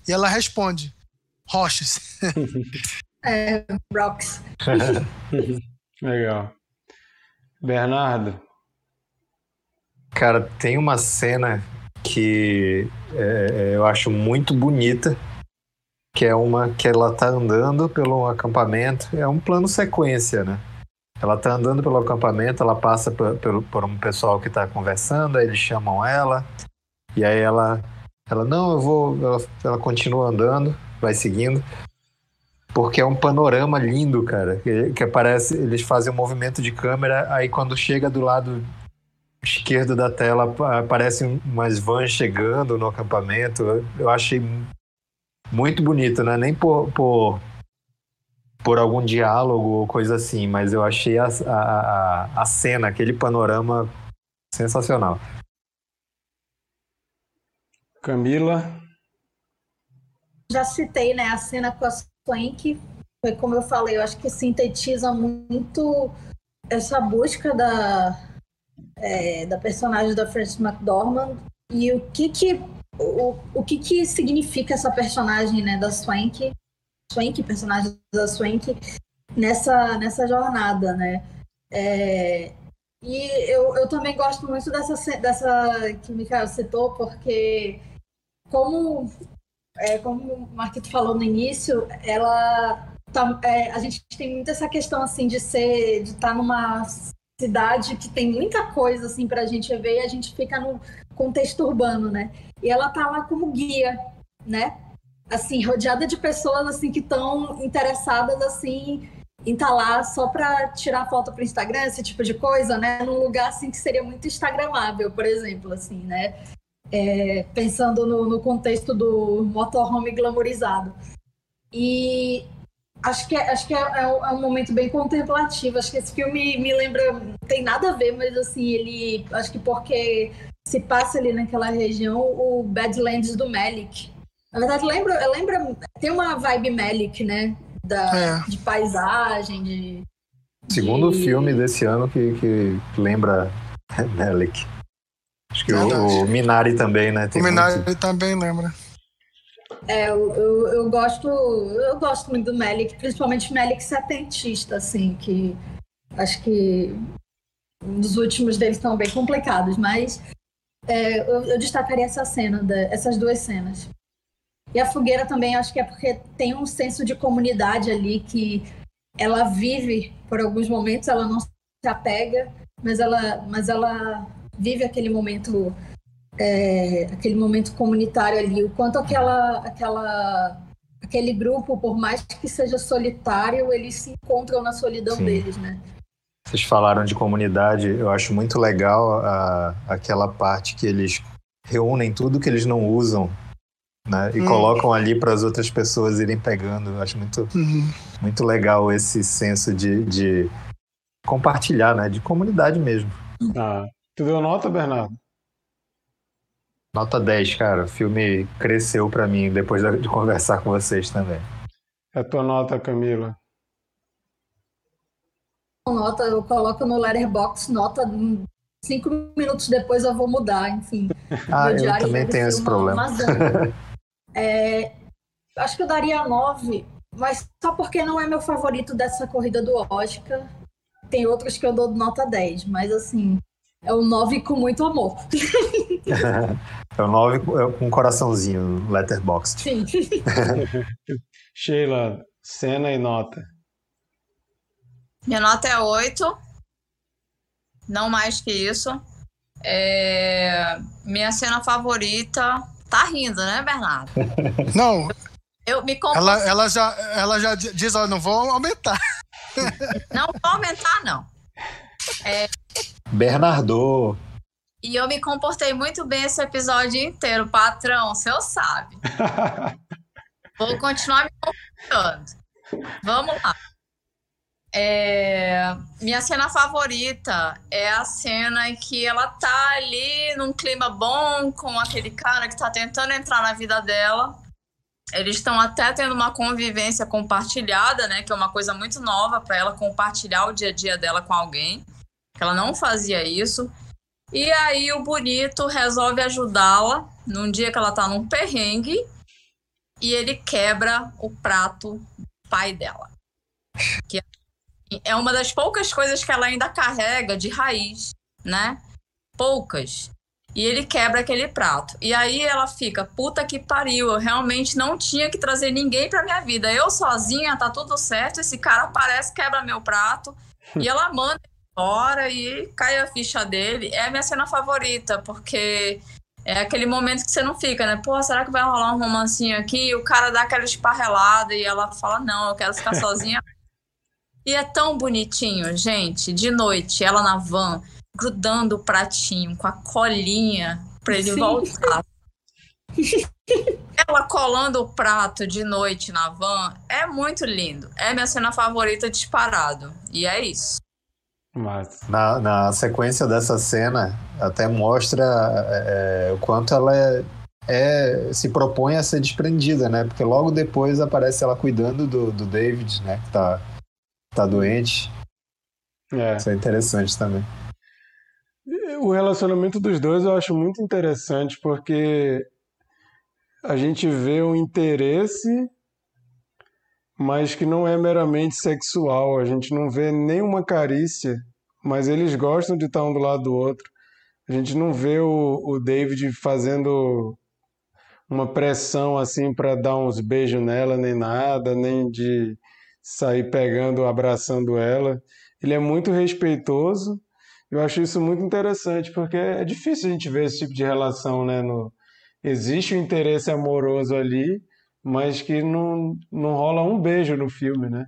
e ela responde: rochas. É, Rocks. Legal. Bernardo. Cara, tem uma cena que é, eu acho muito bonita, que é uma que ela tá andando pelo acampamento, é um plano sequência, né? Ela tá andando pelo acampamento, ela passa por, por, por um pessoal que tá conversando, aí eles chamam ela, e aí ela, ela não, eu vou, ela, ela continua andando, vai seguindo, porque é um panorama lindo, cara, que, que aparece, eles fazem um movimento de câmera, aí quando chega do lado esquerdo da tela aparecem umas vans chegando no acampamento. Eu achei muito bonito, né? Nem por, por, por algum diálogo ou coisa assim, mas eu achei a, a, a cena, aquele panorama sensacional. Camila? Já citei, né, a cena com a Swank, foi como eu falei, eu acho que sintetiza muito essa busca da, é, da personagem da Frances McDormand e o que que o, o que que significa essa personagem né da Swank Swank personagem da Swank nessa nessa jornada né é, e eu, eu também gosto muito dessa dessa que o Mikael citou porque como é, como o Marquito falou no início ela tá, é, a gente tem muito essa questão assim de ser de estar tá numa cidade que tem muita coisa assim para a gente ver e a gente fica no contexto urbano, né? E ela tá lá como guia, né? Assim, rodeada de pessoas assim que estão interessadas assim em estar tá lá só para tirar foto para Instagram, esse tipo de coisa, né? Num lugar assim que seria muito instagramável, por exemplo, assim, né? É, pensando no, no contexto do motorhome glamourizado. E acho que, é, acho que é, é, é, um momento bem contemplativo. Acho que esse filme me lembra, não tem nada a ver, mas assim, ele. Acho que porque se passa ali naquela região o Badlands do Malik. Na verdade, lembra, lembra tem uma vibe Malik, né? Da, é. De paisagem, de. Segundo de... filme desse ano que, que lembra Malik. Acho que o, o, Minari também, né? Tem o Minari muito... também lembra. É, eu, eu, eu, gosto, eu gosto muito do Melik, principalmente Melik setentista, assim, que acho que os últimos deles estão bem complicados, mas é, eu, eu, destacaria essa cena, da, essas duas cenas. E a fogueira também, acho que é porque tem um senso de comunidade ali que ela vive por alguns momentos, ela não se apega, mas ela, mas ela vive aquele momento é, aquele momento comunitário ali, o quanto aquela, aquela, aquele grupo, por mais que seja solitário, eles se encontram na solidão Sim. deles, né? Vocês falaram de comunidade, eu acho muito legal a, aquela parte que eles reúnem tudo que eles não usam né, e hum. colocam ali para as outras pessoas irem pegando. Eu acho muito, uhum. muito legal esse senso de, de compartilhar, né, de comunidade mesmo. Ah, tu deu nota, Bernardo? Nota 10, cara. O filme cresceu para mim depois de conversar com vocês também. É a tua nota, Camila? Nota, eu coloco no Letterboxd, nota cinco minutos depois eu vou mudar, enfim. Ah, eu também tenho esse problema. é, acho que eu daria 9, mas só porque não é meu favorito dessa corrida do Oscar. Tem outros que eu dou nota 10, mas assim, é o 9 com muito amor. é o 9 com um coraçãozinho, letterboxd. Sim. Sheila, cena e nota. Minha nota é 8. Não mais que isso. É... Minha cena favorita. Tá rindo, né, Bernardo? Não. Eu me ela, ela, já, ela já diz, ó, não vou aumentar. Não vou aumentar, não. É, Bernardo. E eu me comportei muito bem esse episódio inteiro, patrão, o senhor sabe. Vou continuar me comportando. Vamos lá. É... Minha cena favorita é a cena em que ela tá ali num clima bom com aquele cara que tá tentando entrar na vida dela. Eles estão até tendo uma convivência compartilhada, né? Que é uma coisa muito nova para ela compartilhar o dia a dia dela com alguém que ela não fazia isso. E aí o bonito resolve ajudá-la num dia que ela tá num perrengue e ele quebra o prato do pai dela. Que é uma das poucas coisas que ela ainda carrega de raiz, né? Poucas. E ele quebra aquele prato. E aí ela fica, puta que pariu, eu realmente não tinha que trazer ninguém pra minha vida. Eu sozinha, tá tudo certo, esse cara aparece, quebra meu prato. e ela manda embora e cai a ficha dele. É a minha cena favorita, porque é aquele momento que você não fica, né? Pô, será que vai rolar um romancinho aqui? E o cara dá aquela esparrelada e ela fala, não, eu quero ficar sozinha. e é tão bonitinho, gente. De noite, ela na van, grudando o pratinho com a colinha pra ele Sim. voltar. ela colando o prato de noite na van é muito lindo. É minha cena favorita disparado. E é isso. Mas... Na, na sequência dessa cena, até mostra é, o quanto ela é, é, se propõe a ser desprendida, né? Porque logo depois aparece ela cuidando do, do David, né? Que tá, tá doente. É. Isso é interessante também. O relacionamento dos dois eu acho muito interessante porque a gente vê o interesse, mas que não é meramente sexual. A gente não vê nenhuma carícia, mas eles gostam de estar um do lado do outro. A gente não vê o, o David fazendo uma pressão assim para dar uns beijos nela, nem nada, nem de sair pegando, abraçando ela. Ele é muito respeitoso. Eu acho isso muito interessante, porque é difícil a gente ver esse tipo de relação, né? No... Existe um interesse amoroso ali, mas que não, não rola um beijo no filme, né?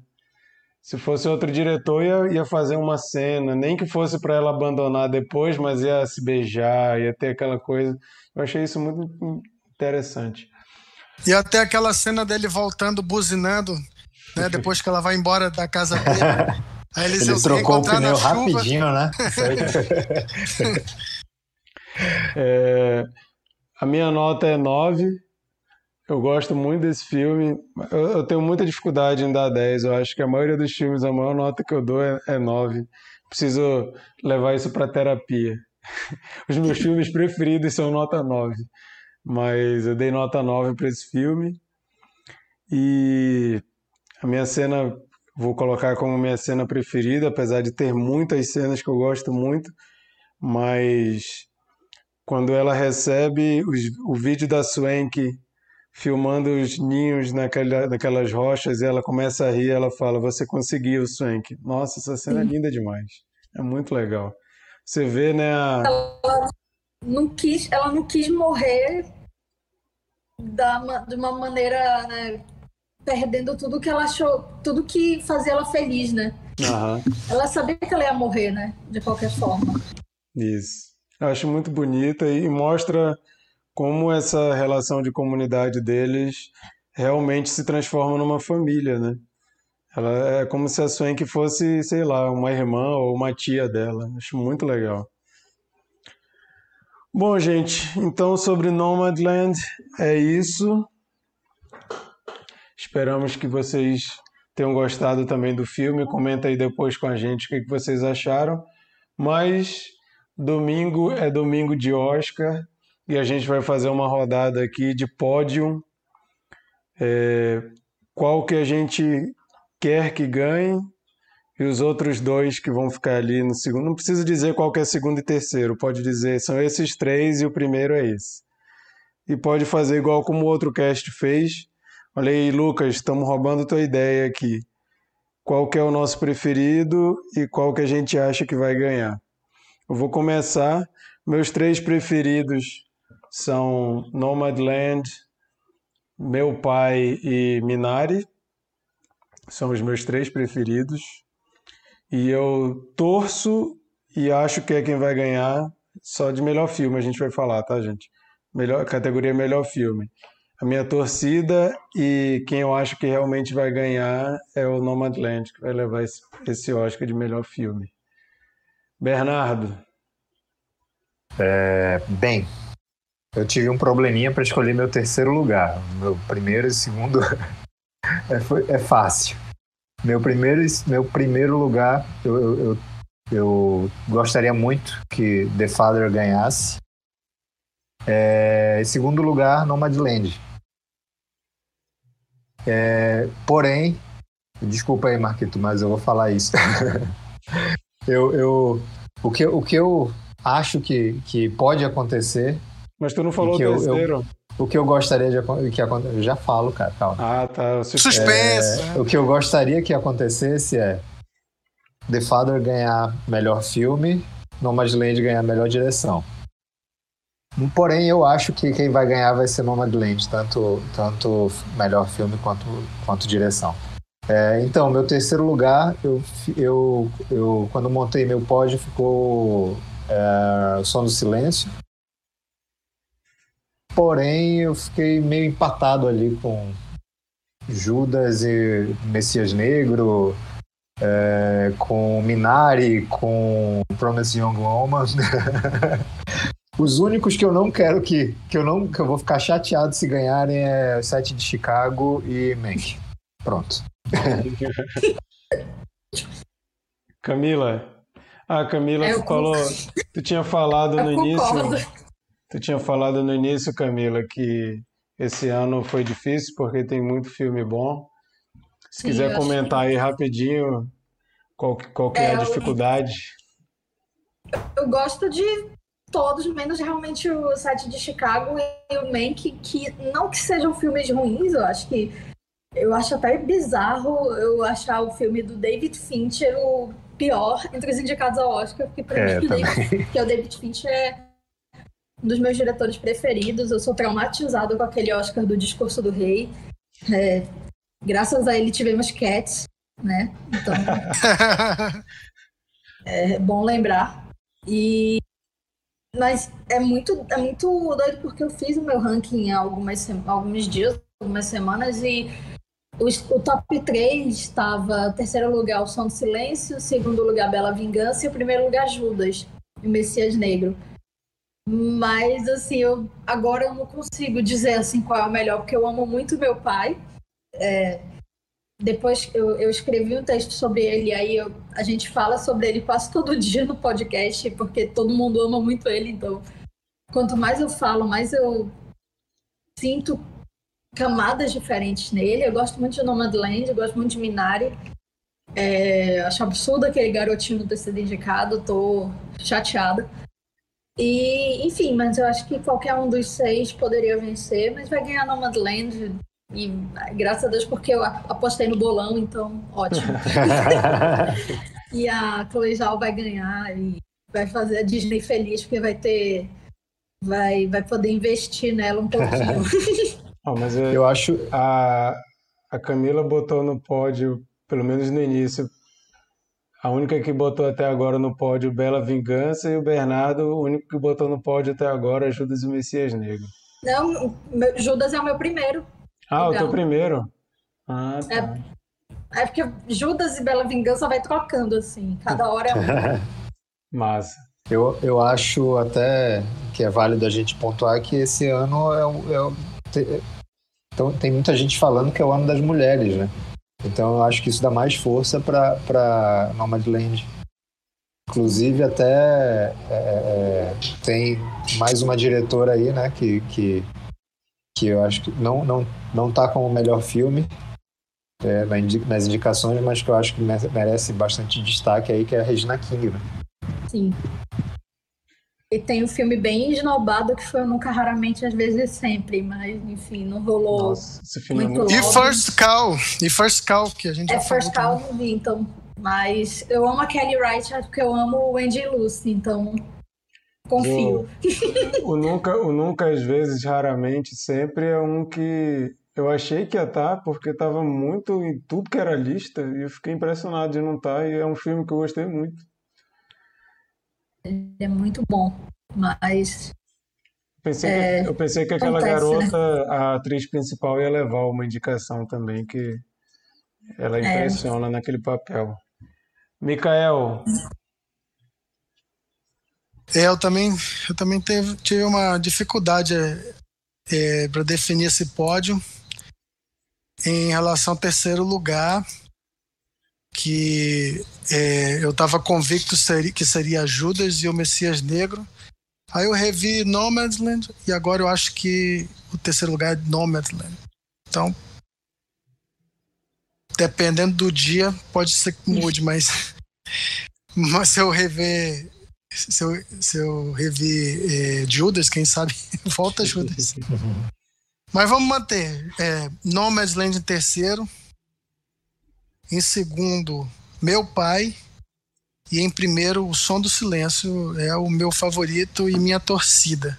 Se fosse outro diretor, ia, ia fazer uma cena, nem que fosse para ela abandonar depois, mas ia se beijar, ia ter aquela coisa. Eu achei isso muito interessante. E até aquela cena dele voltando, buzinando, né? Depois que ela vai embora da casa dele. Aí eles Ele trocou o pneu rapidinho, né? é, a minha nota é 9. Eu gosto muito desse filme. Eu, eu, tenho muita dificuldade em dar 10. Eu acho que a maioria dos filmes, a maior nota que eu dou é, é 9. Preciso levar isso para terapia. Os meus filmes preferidos são nota 9. Mas eu dei nota 9 para esse filme. E a minha cena, vou colocar como minha cena preferida, apesar de ter muitas cenas que eu gosto muito. Mas quando ela recebe o vídeo da Swank filmando os ninhos naquela, naquelas rochas e ela começa a rir ela fala, você conseguiu, Swank. Nossa, essa cena é linda demais. É muito legal. Você vê, né? A... Ela não quis, ela não quis morrer da, de uma maneira, né, perdendo tudo que ela achou, tudo que fazia ela feliz, né? Uhum. Ela sabia que ela ia morrer, né? De qualquer forma. Isso. Eu acho muito bonita e mostra como essa relação de comunidade deles realmente se transforma numa família, né? Ela é como se a Swank fosse, sei lá, uma irmã ou uma tia dela. Acho muito legal. Bom, gente, então sobre Nomadland é isso. Esperamos que vocês tenham gostado também do filme. Comenta aí depois com a gente o que vocês acharam. Mas domingo é domingo de Oscar e a gente vai fazer uma rodada aqui de pódio. É, qual que a gente quer que ganhe e os outros dois que vão ficar ali no segundo. Não precisa dizer qual que é segundo e terceiro, pode dizer são esses três e o primeiro é esse. E pode fazer igual como o outro cast fez. Olha aí, Lucas, estamos roubando tua ideia aqui. Qual que é o nosso preferido e qual que a gente acha que vai ganhar. Eu vou começar. Meus três preferidos são Nomadland, Meu Pai e Minari. São os meus três preferidos. E eu torço e acho que é quem vai ganhar só de melhor filme, a gente vai falar, tá, gente? Melhor categoria melhor filme. A minha torcida e quem eu acho que realmente vai ganhar é o Nomadland, que vai levar esse, esse Oscar de melhor filme. Bernardo. É, bem, eu tive um probleminha para escolher meu terceiro lugar. Meu primeiro e segundo é, foi, é fácil. Meu primeiro, meu primeiro lugar, eu, eu, eu, eu gostaria muito que The Father ganhasse. É, em segundo lugar, Nomadland. É, porém, Desculpa aí, Marquito, mas eu vou falar isso. eu, eu, o, que, o que eu acho que, que pode acontecer. Mas tu não falou o terceiro. Eu, o que eu gostaria de que acontecesse. Eu já falo, cara, calma. Ah, tá. Suspense! É, o que eu gostaria que acontecesse é The Father ganhar melhor filme, Nomadland ganhar melhor direção. Porém, eu acho que quem vai ganhar vai ser Nomadland, tanto, tanto melhor filme quanto, quanto direção. É, então, meu terceiro lugar, eu, eu, eu quando montei meu pódio, ficou é, Som do Silêncio. Porém, eu fiquei meio empatado ali com Judas e Messias Negro, é, com Minari, com Promise Young Woman. Os únicos que eu não quero que, que eu não que eu vou ficar chateado se ganharem é o Sete de Chicago e Mank. Pronto. Camila. Ah, Camila, tu falou, tu tinha falado no início, tu tinha falado no início, Camila, que esse ano foi difícil porque tem muito filme bom. Se Sim, quiser comentar que... aí rapidinho qual, qual que é, é a dificuldade. Eu, eu gosto de todos, menos realmente o Sete de Chicago e o Mank, que não que sejam filmes ruins, eu acho que eu acho até bizarro eu achar o filme do David Fincher o pior entre os indicados ao Oscar, porque pra é, mim, David, que é o David Fincher é um dos meus diretores preferidos. Eu sou traumatizado com aquele Oscar do Discurso do Rei. É, graças a ele tivemos Cats, né? Então é bom lembrar. E mas é muito, é muito doido porque eu fiz o meu ranking há algumas, alguns dias, algumas semanas, e o, o top 3 estava terceiro lugar o Som do Silêncio, segundo lugar Bela Vingança e o primeiro lugar Judas, o Messias Negro. Mas assim, eu agora eu não consigo dizer assim qual é o melhor, porque eu amo muito meu pai. É, depois eu, eu, escrevi um texto sobre ele, aí eu, a gente fala sobre ele quase todo dia no podcast, porque todo mundo ama muito ele, então quanto mais eu falo, mais eu sinto camadas diferentes nele. Eu gosto muito de Nomadland, eu gosto muito de Minari. É, acho absurdo aquele garotinho ter sido indicado, tô chateada. E, enfim, mas eu acho que qualquer um dos seis poderia vencer, mas vai ganhar Nomadland e graças a Deus, porque eu apostei no bolão, então ótimo. e a Chloe Zhao vai ganhar e vai fazer a Disney feliz, porque vai ter. Vai, vai poder investir nela um pouquinho. oh, mas eu, eu acho. A, a Camila botou no pódio, pelo menos no início, a única que botou até agora no pódio Bela Vingança e o Bernardo, o único que botou no pódio até agora é Judas e o Messias Negro. Não, Judas é o meu primeiro. Ah, o teu primeiro? Ah, tá. É, é porque Judas e Bela Vingança vai trocando, assim. Cada hora é um. Massa. Eu, eu acho até que é válido a gente pontuar que esse ano é, é, tem, então, tem muita gente falando que é o ano das mulheres, né? Então eu acho que isso dá mais força para Nomadland. Inclusive até é, é, tem mais uma diretora aí, né, que, que que eu acho que não não não tá como o melhor filme é, nas indicações, mas que eu acho que merece bastante destaque aí, que é a Regina King, né? Sim. E tem um filme bem esnobado que foi Nunca Raramente, às vezes sempre, mas enfim, não rolou Nossa, esse filme é muito é muito... E First Call, e First Call, que a gente É, First Call não vi, então, mas eu amo a Kelly Wright porque eu amo o Andy Lucy, então Confio. O, o, nunca, o nunca, às vezes, raramente, sempre é um que eu achei que ia estar, porque estava muito em tudo que era lista, e eu fiquei impressionado de não estar, e é um filme que eu gostei muito. É muito bom, mas. Pensei é, que, eu pensei que aquela acontece, né? garota, né? a atriz principal, ia levar uma indicação também, que ela é. impressiona é. naquele papel. Mikael, é, eu também, eu também teve, tive uma dificuldade é, é para definir esse pódio em relação ao terceiro lugar, que é, eu estava convicto que seria Judas e o Messias Negro. Aí eu revi Nomadland e agora eu acho que o terceiro lugar é Nomadland. Então, dependendo do dia, pode ser que mude, mas, mas se eu rever. Se eu, se eu rever é, Judas, quem sabe, volta Judas. Mas vamos manter. É, Nomadland em terceiro. Em segundo, Meu Pai. E em primeiro, O Som do Silêncio é o meu favorito e minha torcida.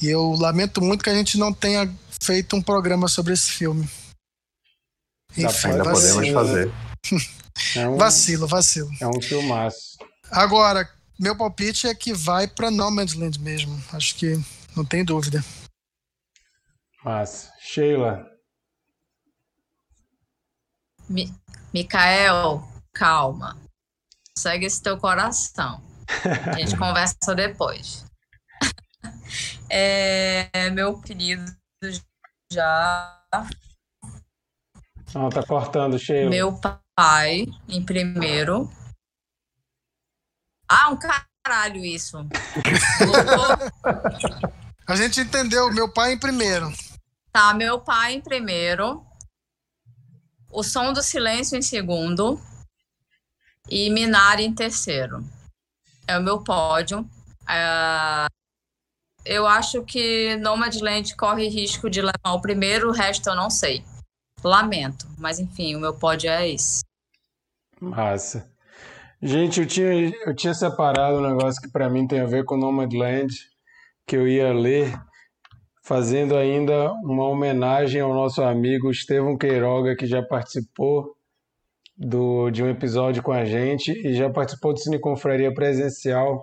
E eu lamento muito que a gente não tenha feito um programa sobre esse filme. Enfim, ainda podemos fazer. É um, vacilo, vacilo. É um filmaço. Agora, meu palpite é que vai para No Man's Land mesmo. Acho que não tem dúvida. Mas, Sheila. Mi Micael, calma. Segue esse teu coração. A gente conversa depois. É, meu querido já. Ah, tá cortando, Sheila. Meu pai, em primeiro. Ah, um caralho isso. A gente entendeu, meu pai em primeiro. Tá, meu pai em primeiro. O som do silêncio em segundo. E Minari em terceiro. É o meu pódio. É... Eu acho que Nomadland corre risco de levar o primeiro, o resto eu não sei. Lamento, mas enfim, o meu pódio é esse. Massa. Gente, eu tinha, eu tinha separado um negócio que para mim tem a ver com Nomadland, que eu ia ler, fazendo ainda uma homenagem ao nosso amigo Estevão Queiroga, que já participou do, de um episódio com a gente e já participou do Cine Confraria presencial.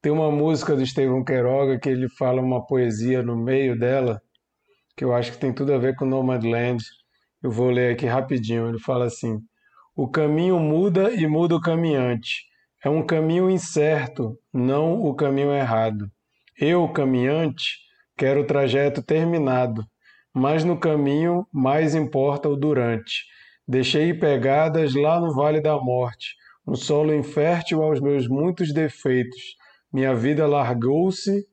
Tem uma música do Estevão Queiroga que ele fala uma poesia no meio dela, que eu acho que tem tudo a ver com Nomadland. Eu vou ler aqui rapidinho. Ele fala assim: o caminho muda e muda o caminhante. É um caminho incerto, não o caminho errado. Eu, caminhante, quero o trajeto terminado, mas no caminho mais importa o durante. Deixei pegadas lá no vale da morte, um solo infértil aos meus muitos defeitos. Minha vida largou-se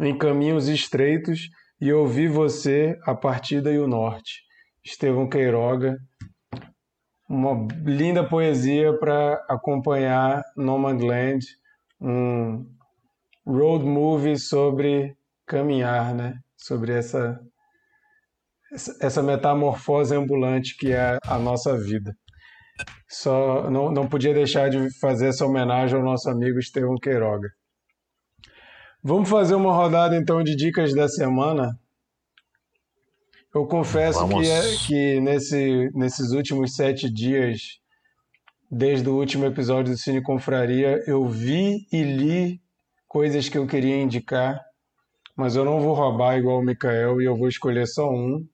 em caminhos estreitos e ouvi você a partida e o norte. Estevão Queiroga, uma linda poesia para acompanhar Nomadland, um road movie sobre caminhar, né? Sobre essa essa metamorfose ambulante que é a nossa vida. Só não, não podia deixar de fazer essa homenagem ao nosso amigo Estevão Queiroga. Vamos fazer uma rodada então de dicas da semana. Eu confesso que, é, que nesse, nesses últimos sete dias, desde o último episódio do Cine Confraria, eu vi e li coisas que eu queria indicar, mas eu não vou roubar igual o Mikael e eu vou escolher só um.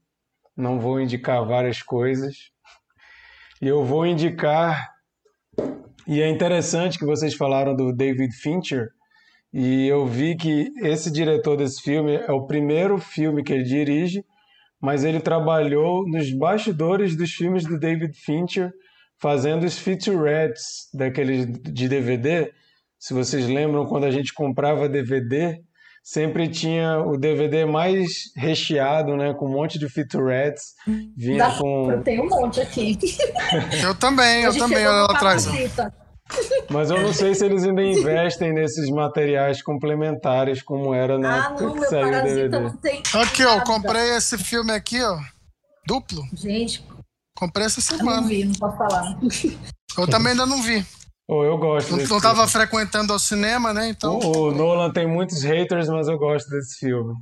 Não vou indicar várias coisas. E eu vou indicar. E é interessante que vocês falaram do David Fincher. E eu vi que esse diretor desse filme é o primeiro filme que ele dirige mas ele trabalhou nos bastidores dos filmes do David Fincher, fazendo os featurettes daqueles de DVD. Se vocês lembram, quando a gente comprava DVD, sempre tinha o DVD mais recheado, né, com um monte de featurettes. Vinha Dá, com... Eu tenho um monte aqui. Eu também, eu também, olha lá atrás. Mas eu não sei se eles ainda investem nesses materiais complementares como era na ah, época não, que saiu o DVD. Não tem aqui, ó, comprei esse filme aqui, ó, duplo. Gente, comprei essa semana. não vi, não posso falar. Eu também ainda não vi. Oh, eu gosto. Não, não tava frequentando ao cinema, né? Então. O, o Nolan tem muitos haters, mas eu gosto desse filme.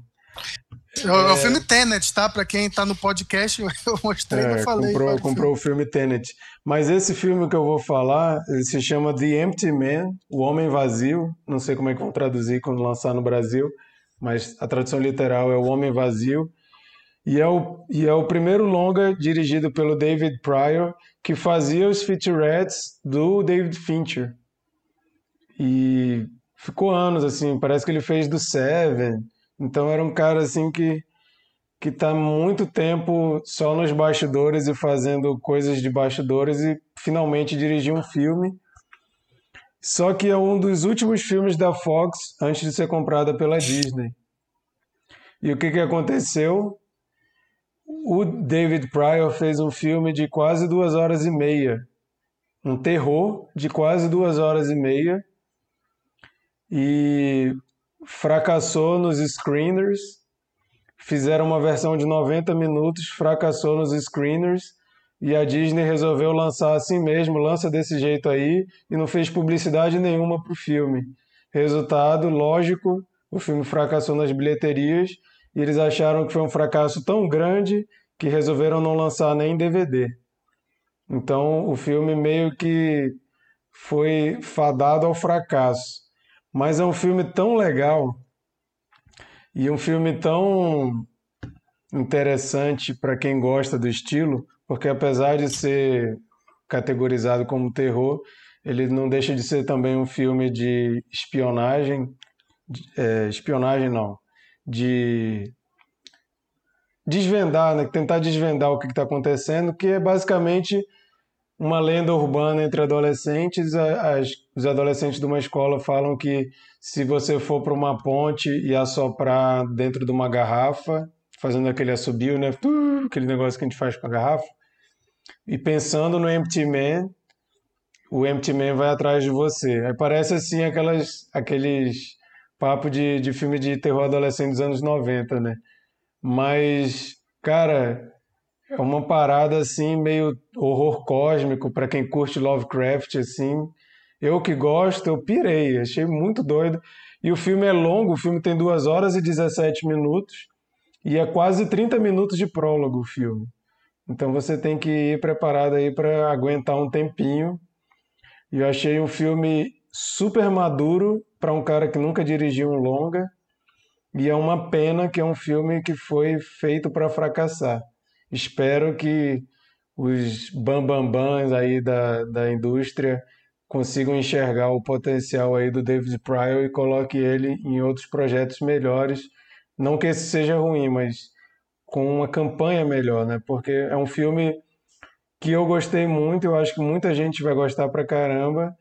É, é o filme Tenet, tá? Pra quem tá no podcast, eu mostrei é, e falei. Comprou, comprou o filme Tenet. Mas esse filme que eu vou falar, ele se chama The Empty Man, O Homem Vazio. Não sei como é que vão traduzir quando lançar no Brasil, mas a tradução literal é O Homem Vazio. E é o, e é o primeiro longa dirigido pelo David Pryor, que fazia os featurettes do David Fincher. E ficou anos, assim, parece que ele fez do Seven, então era um cara assim que que está muito tempo só nos bastidores e fazendo coisas de bastidores e finalmente dirigiu um filme. Só que é um dos últimos filmes da Fox antes de ser comprada pela Disney. E o que, que aconteceu? O David Pryor fez um filme de quase duas horas e meia. Um terror de quase duas horas e meia. E fracassou nos screeners. Fizeram uma versão de 90 minutos, fracassou nos screeners. E a Disney resolveu lançar assim mesmo, lança desse jeito aí, e não fez publicidade nenhuma pro filme. Resultado, lógico, o filme fracassou nas bilheterias e eles acharam que foi um fracasso tão grande que resolveram não lançar nem DVD. Então o filme meio que foi fadado ao fracasso. Mas é um filme tão legal e um filme tão interessante para quem gosta do estilo, porque apesar de ser categorizado como terror, ele não deixa de ser também um filme de espionagem, é, espionagem não, de desvendar, né? tentar desvendar o que está acontecendo, que é basicamente uma lenda urbana entre adolescentes. As, os adolescentes de uma escola falam que se você for para uma ponte e assoprar dentro de uma garrafa, fazendo aquele assobio, né? aquele negócio que a gente faz com a garrafa, e pensando no Empty Man, o Empty Man vai atrás de você. Aí parece assim aquelas, aqueles papo de, de filme de terror adolescente dos anos 90, né? Mas, cara, é uma parada assim, meio horror cósmico para quem curte Lovecraft, assim. Eu que gosto, eu pirei, achei muito doido. E o filme é longo, o filme tem 2 horas e 17 minutos, e é quase 30 minutos de prólogo o filme. Então você tem que ir preparado aí para aguentar um tempinho. E eu achei um filme super maduro para um cara que nunca dirigiu um longa e é uma pena que é um filme que foi feito para fracassar. Espero que os bambambãs aí da, da indústria consigam enxergar o potencial aí do David Pryor e coloque ele em outros projetos melhores. Não que esse seja ruim, mas com uma campanha melhor, né? Porque é um filme que eu gostei muito, eu acho que muita gente vai gostar pra caramba,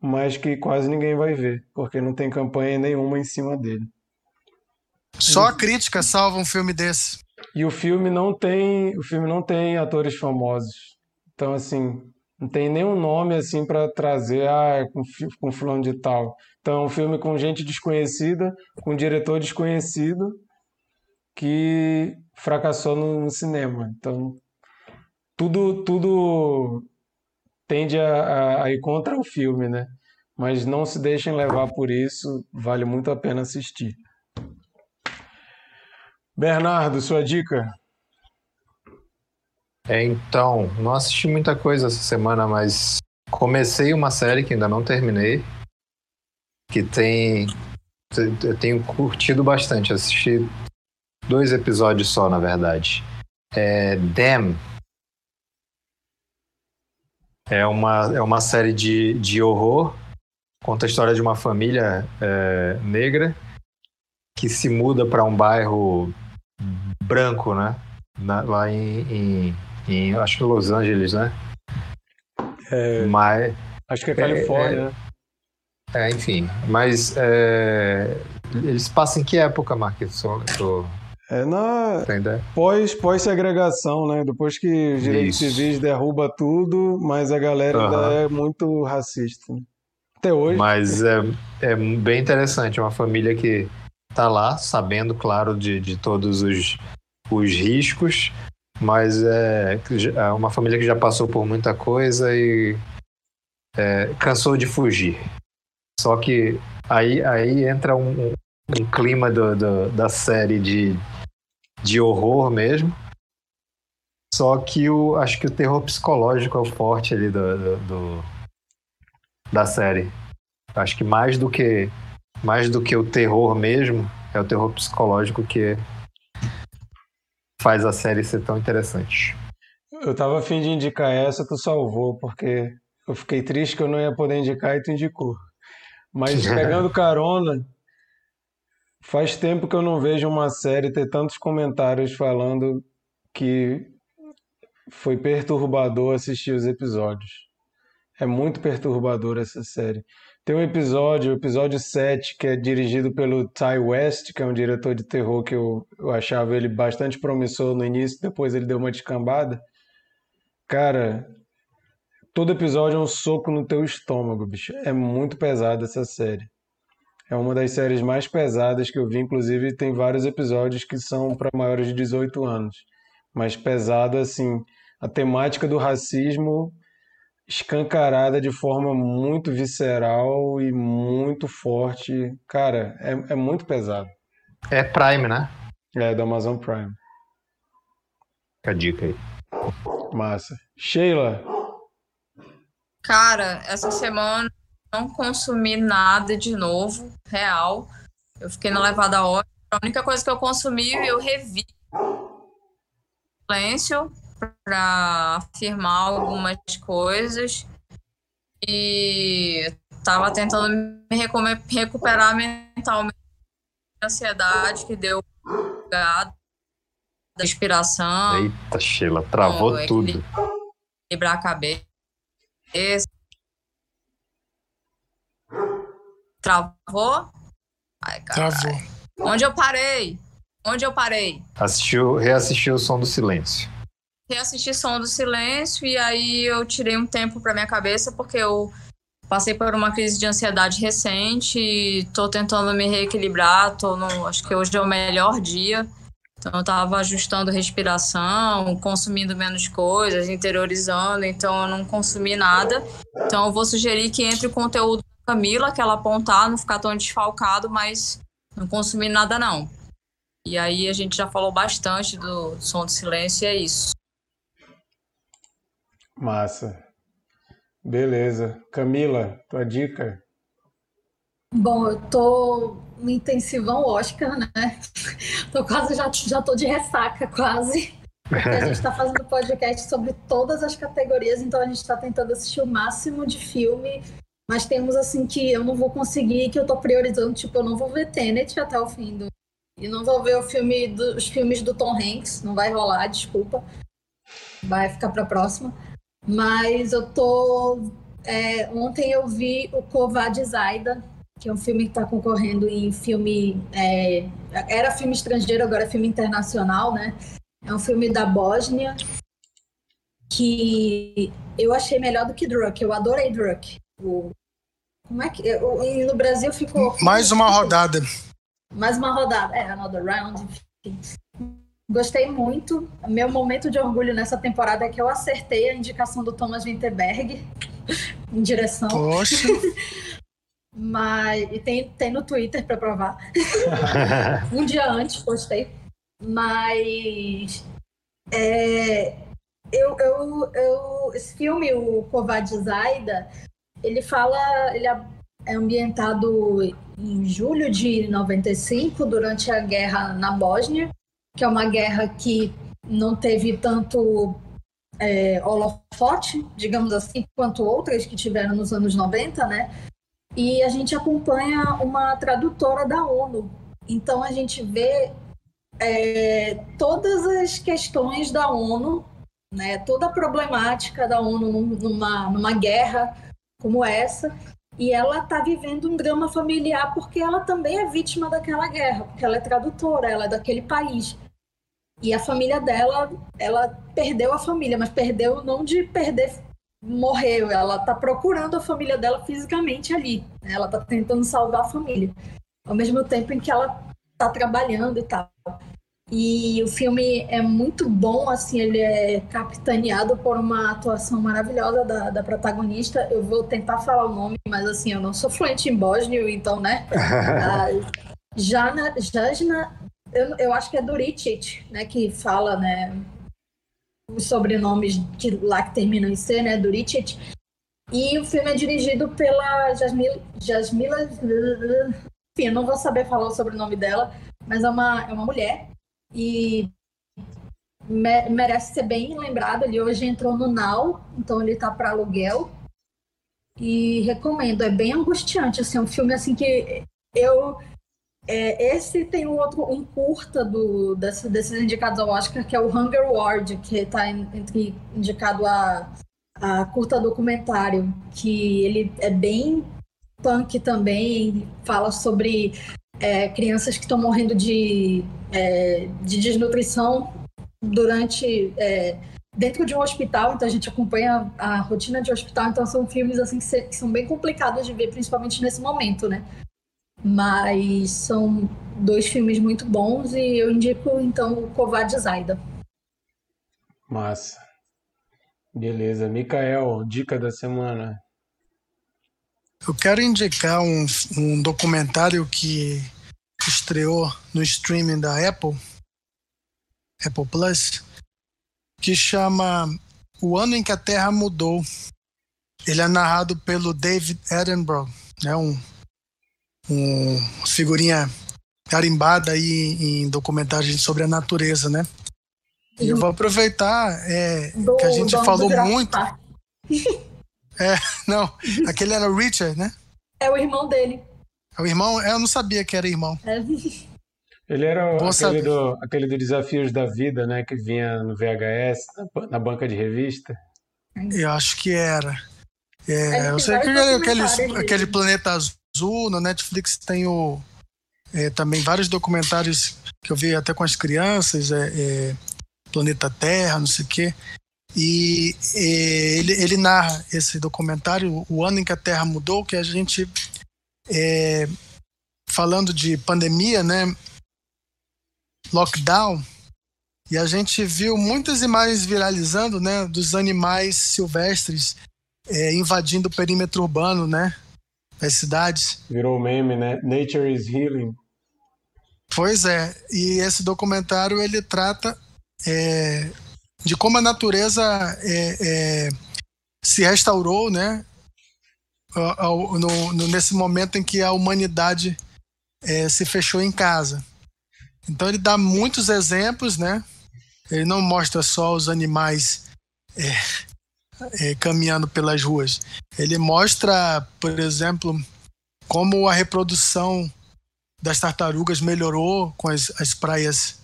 mas que quase ninguém vai ver, porque não tem campanha nenhuma em cima dele. Só a crítica salva um filme desse. E o filme não tem, o filme não tem atores famosos. Então assim, não tem nenhum nome assim para trazer ah, com, com fulano de tal. Então é um filme com gente desconhecida, com um diretor desconhecido que fracassou no, no cinema. Então tudo tudo tende a, a, a ir contra o filme, né? Mas não se deixem levar por isso, vale muito a pena assistir. Bernardo, sua dica? É, então, não assisti muita coisa essa semana, mas comecei uma série que ainda não terminei, que tem eu tenho curtido bastante, assisti dois episódios só, na verdade. É Damn. É uma, é uma série de, de horror, conta a história de uma família é, negra que se muda para um bairro branco, né? Na, lá em, em, em, acho que Los Angeles, né? É, mas acho que é Califórnia, é, né? É, enfim, mas é, eles passam em que época, Marquinhos? Tô... É na pós, pós-segregação, né? Depois que os direitos Isso. civis derruba tudo, mas a galera uhum. ainda é muito racista. Né? Até hoje. Mas é, é bem interessante, uma família que tá lá, sabendo, claro, de, de todos os, os riscos, mas é, é uma família que já passou por muita coisa e é, cansou de fugir. Só que aí, aí entra um, um clima do, do, da série de, de horror mesmo. Só que o, acho que o terror psicológico é o forte ali do, do, do da série. Acho que mais do que mais do que o terror mesmo, é o terror psicológico que faz a série ser tão interessante. Eu tava afim de indicar essa, tu salvou, porque eu fiquei triste que eu não ia poder indicar e tu indicou. Mas pegando carona, faz tempo que eu não vejo uma série ter tantos comentários falando que foi perturbador assistir os episódios. É muito perturbador essa série. Tem um episódio, o episódio 7, que é dirigido pelo Ty West, que é um diretor de terror que eu, eu achava ele bastante promissor no início, depois ele deu uma descambada. Cara, todo episódio é um soco no teu estômago, bicho. É muito pesada essa série. É uma das séries mais pesadas que eu vi, inclusive tem vários episódios que são para maiores de 18 anos. Mas pesada, assim, a temática do racismo escancarada de forma muito visceral e muito forte. Cara, é, é muito pesado. É Prime, né? É, do Amazon Prime. Fica a dica aí. Massa. Sheila. Cara, essa semana não consumi nada de novo, real. Eu fiquei na levada ótima. A única coisa que eu consumi, eu revi silêncio para afirmar algumas coisas e estava tentando me recuperar mentalmente a ansiedade que deu da inspiração. Eita, Sheila, travou tudo. Equilibrar a cabeça. Travou? Ai, Travou. Onde eu parei? Onde eu parei? Assistiu, reassistiu o Som do Silêncio. Reassisti Som do Silêncio e aí eu tirei um tempo para minha cabeça porque eu passei por uma crise de ansiedade recente e tô tentando me reequilibrar, tô no, acho que hoje é o melhor dia. Então eu tava ajustando respiração, consumindo menos coisas, interiorizando, então eu não consumi nada. Então eu vou sugerir que entre o conteúdo Camila, que ela apontar, não ficar tão desfalcado, mas não consumir nada não. E aí a gente já falou bastante do som do silêncio e é isso. Massa. Beleza. Camila, tua dica? Bom, eu tô no intensivão Oscar, né? Tô quase, já, já tô de ressaca, quase. Porque a gente tá fazendo podcast sobre todas as categorias, então a gente tá tentando assistir o máximo de filme, mas temos assim que eu não vou conseguir, que eu tô priorizando, tipo, eu não vou ver Tenet até o fim do. E não vou ver o filme do, os filmes do Tom Hanks, não vai rolar, desculpa. Vai ficar pra próxima. Mas eu tô. É, ontem eu vi o Kovad Zaida, que é um filme que está concorrendo em filme. É, era filme estrangeiro, agora é filme internacional, né? É um filme da Bósnia, que eu achei melhor do que Druk. Eu adorei Druk. O, como é que. Eu, no Brasil ficou. Mais uma rodada. Mais uma rodada. É, another round. Enfim. Gostei muito. Meu momento de orgulho nessa temporada é que eu acertei a indicação do Thomas Winterberg em direção. Poxa. Mas e tem, tem no Twitter para provar. um dia antes postei. Mas é, eu, eu, eu, esse filme, o Kovad Zaida, ele fala, ele é ambientado em julho de 95, durante a guerra na Bósnia que é uma guerra que não teve tanto é, holofote, digamos assim, quanto outras que tiveram nos anos 90, né? E a gente acompanha uma tradutora da ONU. Então a gente vê é, todas as questões da ONU, né? Toda a problemática da ONU numa, numa guerra como essa. E ela está vivendo um drama familiar porque ela também é vítima daquela guerra, porque ela é tradutora, ela é daquele país. E a família dela, ela perdeu a família, mas perdeu não de perder, morreu. Ela tá procurando a família dela fisicamente ali. Né? Ela tá tentando salvar a família. Ao mesmo tempo em que ela tá trabalhando e tal. E o filme é muito bom, assim, ele é capitaneado por uma atuação maravilhosa da, da protagonista. Eu vou tentar falar o nome, mas assim, eu não sou fluente em bósnio, então, né? a Jana, Jajna eu, eu acho que é Duricic, né, que fala, né, os sobrenomes que lá que terminam em C, né, Duricic. E o filme é dirigido pela Jasmila, Jasmila enfim, eu não vou saber falar o sobrenome dela, mas é uma, é uma mulher e me, merece ser bem lembrado. Ele hoje entrou no Now, então ele tá para aluguel. E recomendo, é bem angustiante, assim, é um filme assim que eu é, esse tem um outro, um curta do, desse, desses indicados ao Oscar, que é o Hunger Ward, que está entre indicado a, a curta documentário, que ele é bem punk também, fala sobre é, crianças que estão morrendo de, é, de desnutrição durante é, dentro de um hospital, então a gente acompanha a rotina de hospital, então são filmes assim que, são bem complicados de ver, principalmente nesse momento, né? Mas são dois filmes muito bons e eu indico então o Covarde Zaida. Massa. Beleza. Mikael, dica da semana. Eu quero indicar um, um documentário que estreou no streaming da Apple, Apple Plus, que chama O Ano em que a Terra Mudou. Ele é narrado pelo David Attenborough, né? um, um figurinha carimbada aí em documentários sobre a natureza, né? E eu vou aproveitar é, do, que a gente falou muito. é, não, aquele era o Richard, né? É o irmão dele. É o irmão? É, eu não sabia que era irmão. É. Ele era aquele do, aquele do Desafios da Vida, né? Que vinha no VHS, na, na banca de revista. Eu acho que era. É, eu sei que aquele, aquele Planeta Azul, no Netflix tem o, é, também vários documentários que eu vi até com as crianças, é, é Planeta Terra, não sei o quê. E, e ele, ele, narra esse documentário, o ano em que a Terra mudou, que a gente, é, falando de pandemia, né, lockdown, e a gente viu muitas imagens viralizando, né, dos animais silvestres é, invadindo o perímetro urbano, né, das cidades. Virou meme, né? Nature is healing. Pois é, e esse documentário ele trata é, de como a natureza é, é se restaurou, né, no, no, nesse momento em que a humanidade é, se fechou em casa. Então ele dá muitos exemplos, né? Ele não mostra só os animais é, é, caminhando pelas ruas. Ele mostra, por exemplo, como a reprodução das tartarugas melhorou com as, as praias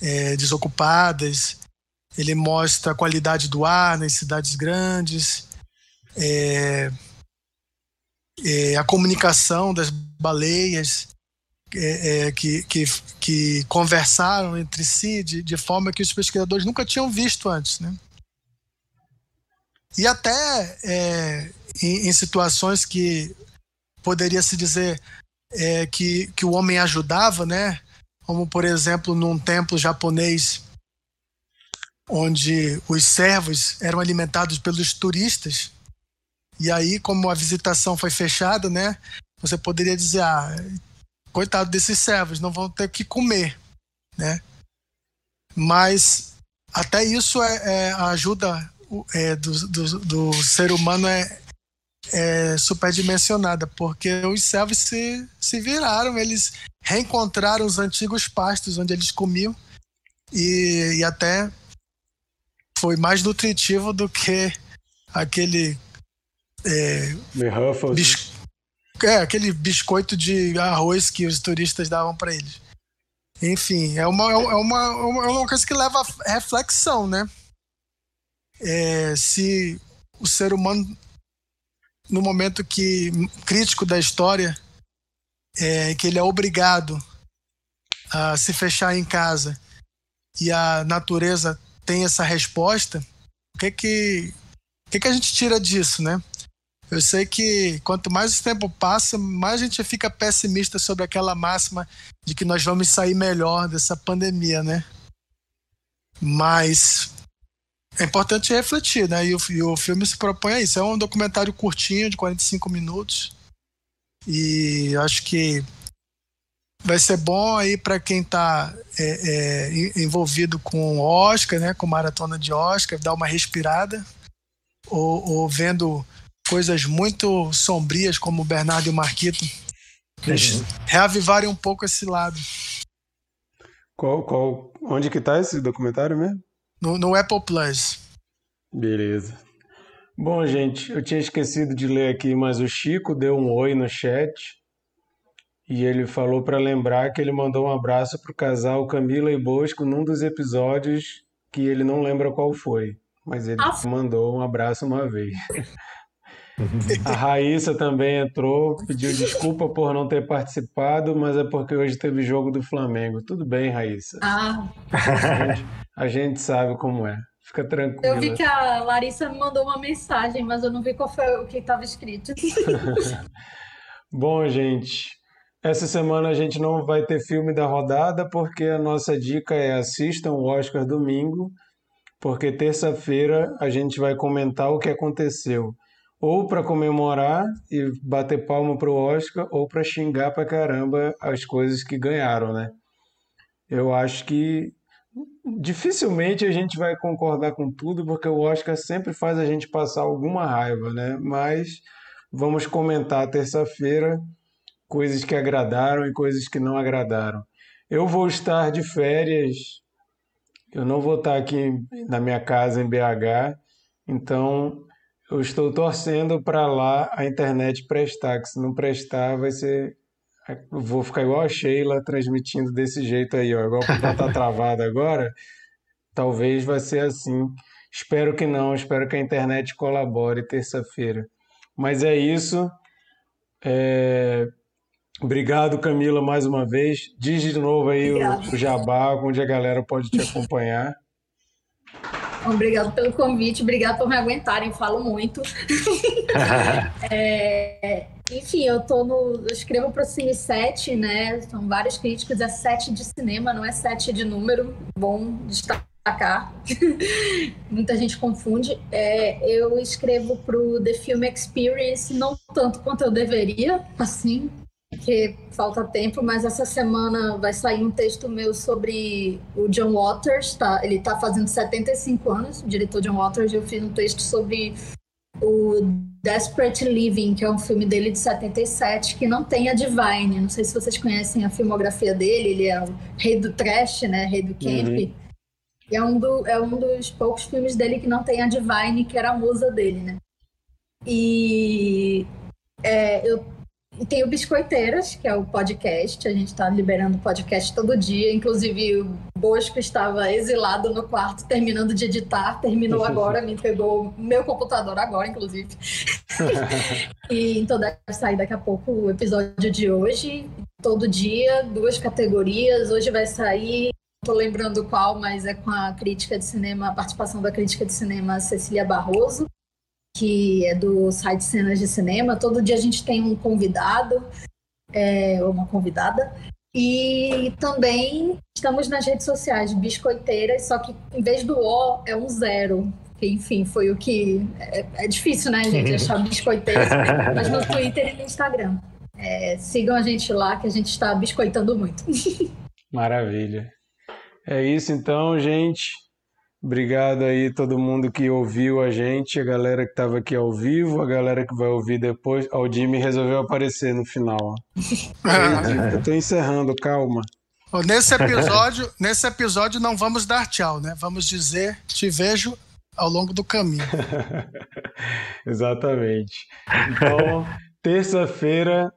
é, desocupadas. Ele mostra a qualidade do ar nas cidades grandes, é, a comunicação das baleias é, é, que, que, que, conversaram entre si de, de, forma que os pesquisadores nunca tinham visto antes. Né? E até é, em, em, situações que poderia se dizer é, que, que o homem ajudava, né? como por exemplo num templo japonês onde os servos eram alimentados pelos turistas. E aí, como a visitação foi fechada, né? Você poderia dizer, ah, coitado desses servos, não vão ter que comer, né? Mas até isso é, é a ajuda é, do, do, do, ser humano é, é superdimensionada, porque os servos se, se viraram, eles reencontraram os antigos pastos onde eles comiam e, e até foi mais nutritivo do que aquele é, bis, é, aquele biscoito de arroz que os turistas davam para eles. Enfim, é uma, é, uma, é uma coisa que leva a reflexão, né? É, se o ser humano, no momento que crítico da história, é, que ele é obrigado a se fechar em casa e a natureza tem essa resposta, o que que, o que, que a gente tira disso, né? Eu sei que quanto mais o tempo passa, mais a gente fica pessimista sobre aquela máxima de que nós vamos sair melhor dessa pandemia, né? Mas é importante refletir, né? E o, e o filme se propõe a isso. É um documentário curtinho, de 45 minutos. E acho que vai ser bom aí para quem está é, é, envolvido com Oscar, né? Com maratona de Oscar, dar uma respirada. Ou, ou vendo coisas muito sombrias como o Bernardo e o Marquito, uhum. reavivarem um pouco esse lado. Qual, qual, onde que tá esse documentário mesmo? No, no Apple Plus. Beleza. Bom, gente, eu tinha esquecido de ler aqui, mas o Chico deu um oi no chat e ele falou para lembrar que ele mandou um abraço pro casal Camila e Bosco num dos episódios que ele não lembra qual foi, mas ele mandou um abraço uma vez. A Raíssa também entrou, pediu desculpa por não ter participado, mas é porque hoje teve jogo do Flamengo. Tudo bem, Raíssa. Ah. A gente, a gente sabe como é. Fica tranquilo. Eu vi que a Larissa me mandou uma mensagem, mas eu não vi qual foi o que estava escrito. Bom, gente, essa semana a gente não vai ter filme da rodada porque a nossa dica é assistam o Oscar domingo, porque terça-feira a gente vai comentar o que aconteceu ou para comemorar e bater palma pro Oscar, ou para xingar pra caramba as coisas que ganharam, né? Eu acho que dificilmente a gente vai concordar com tudo, porque o Oscar sempre faz a gente passar alguma raiva, né? Mas vamos comentar terça-feira coisas que agradaram e coisas que não agradaram. Eu vou estar de férias, eu não vou estar aqui na minha casa em BH, então eu estou torcendo para lá a internet prestar, que se não prestar vai ser. Eu vou ficar igual a Sheila transmitindo desse jeito aí, ó. Igual ela tá travada agora. Talvez vai ser assim. Espero que não, espero que a internet colabore terça-feira. Mas é isso. É... Obrigado, Camila, mais uma vez. Diz de novo aí o, o jabá, onde a galera pode te acompanhar. Obrigado pelo convite, obrigado por me aguentarem, falo muito. é, enfim, eu tô no. Eu escrevo para o Cine 7, né? São vários críticos, é 7 de cinema, não é 7 de número. Bom destacar. Muita gente confunde. É, eu escrevo para o The Film Experience, não tanto quanto eu deveria, assim, porque falta tempo, mas essa semana vai sair um texto meu sobre o John Waters, tá? Ele está fazendo 75 anos, o diretor John Waters, eu fiz um texto sobre o Desperate Living, que é um filme dele de 77, que não tem a Divine. Não sei se vocês conhecem a filmografia dele, ele é o rei do trash, né? Rei do camp. Uhum. É um, do, é um dos poucos filmes dele que não tem a Divine, que era a musa dele, né? E é, eu e tem o Biscoiteiras, que é o podcast. A gente está liberando podcast todo dia. Inclusive, o Bosco estava exilado no quarto, terminando de editar. Terminou agora, me entregou meu computador agora, inclusive. e então deve sair daqui a pouco o episódio de hoje. Todo dia, duas categorias. Hoje vai sair Estou lembrando qual, mas é com a crítica de cinema, a participação da crítica de cinema Cecília Barroso que é do site Cenas de Cinema. Todo dia a gente tem um convidado, é, ou uma convidada. E também estamos nas redes sociais, biscoiteiras, só que em vez do O é um zero. Que, enfim, foi o que. É, é difícil, né, gente, achar biscoiteiras, mas no Twitter e no Instagram. É, sigam a gente lá, que a gente está biscoitando muito. Maravilha. É isso então, gente. Obrigado aí todo mundo que ouviu a gente, a galera que estava aqui ao vivo, a galera que vai ouvir depois. Ó, o Jimmy resolveu aparecer no final. Eu tô encerrando, calma. Nesse episódio, nesse episódio não vamos dar tchau, né? Vamos dizer te vejo ao longo do caminho. Exatamente. Então, terça-feira,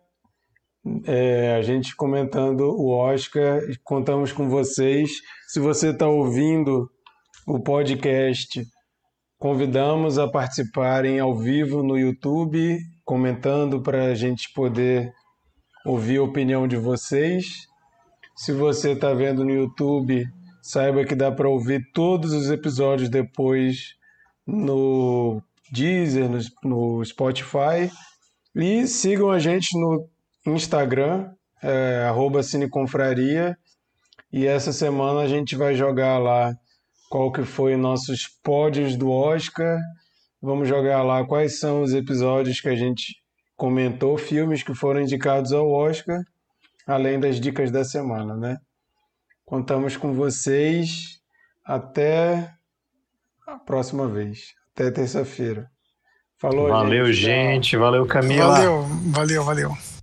é, a gente comentando o Oscar, contamos com vocês. Se você está ouvindo o podcast. Convidamos a participarem ao vivo no YouTube, comentando para a gente poder ouvir a opinião de vocês. Se você está vendo no YouTube, saiba que dá para ouvir todos os episódios depois no Deezer, no, no Spotify. E sigam a gente no Instagram, é, Cineconfraria. E essa semana a gente vai jogar lá qual que foi nossos pódios do Oscar. Vamos jogar lá quais são os episódios que a gente comentou, filmes que foram indicados ao Oscar, além das dicas da semana, né? Contamos com vocês até a próxima vez, até terça-feira. Falou, valeu, gente. gente. Valeu, Camila. Valeu, valeu, valeu.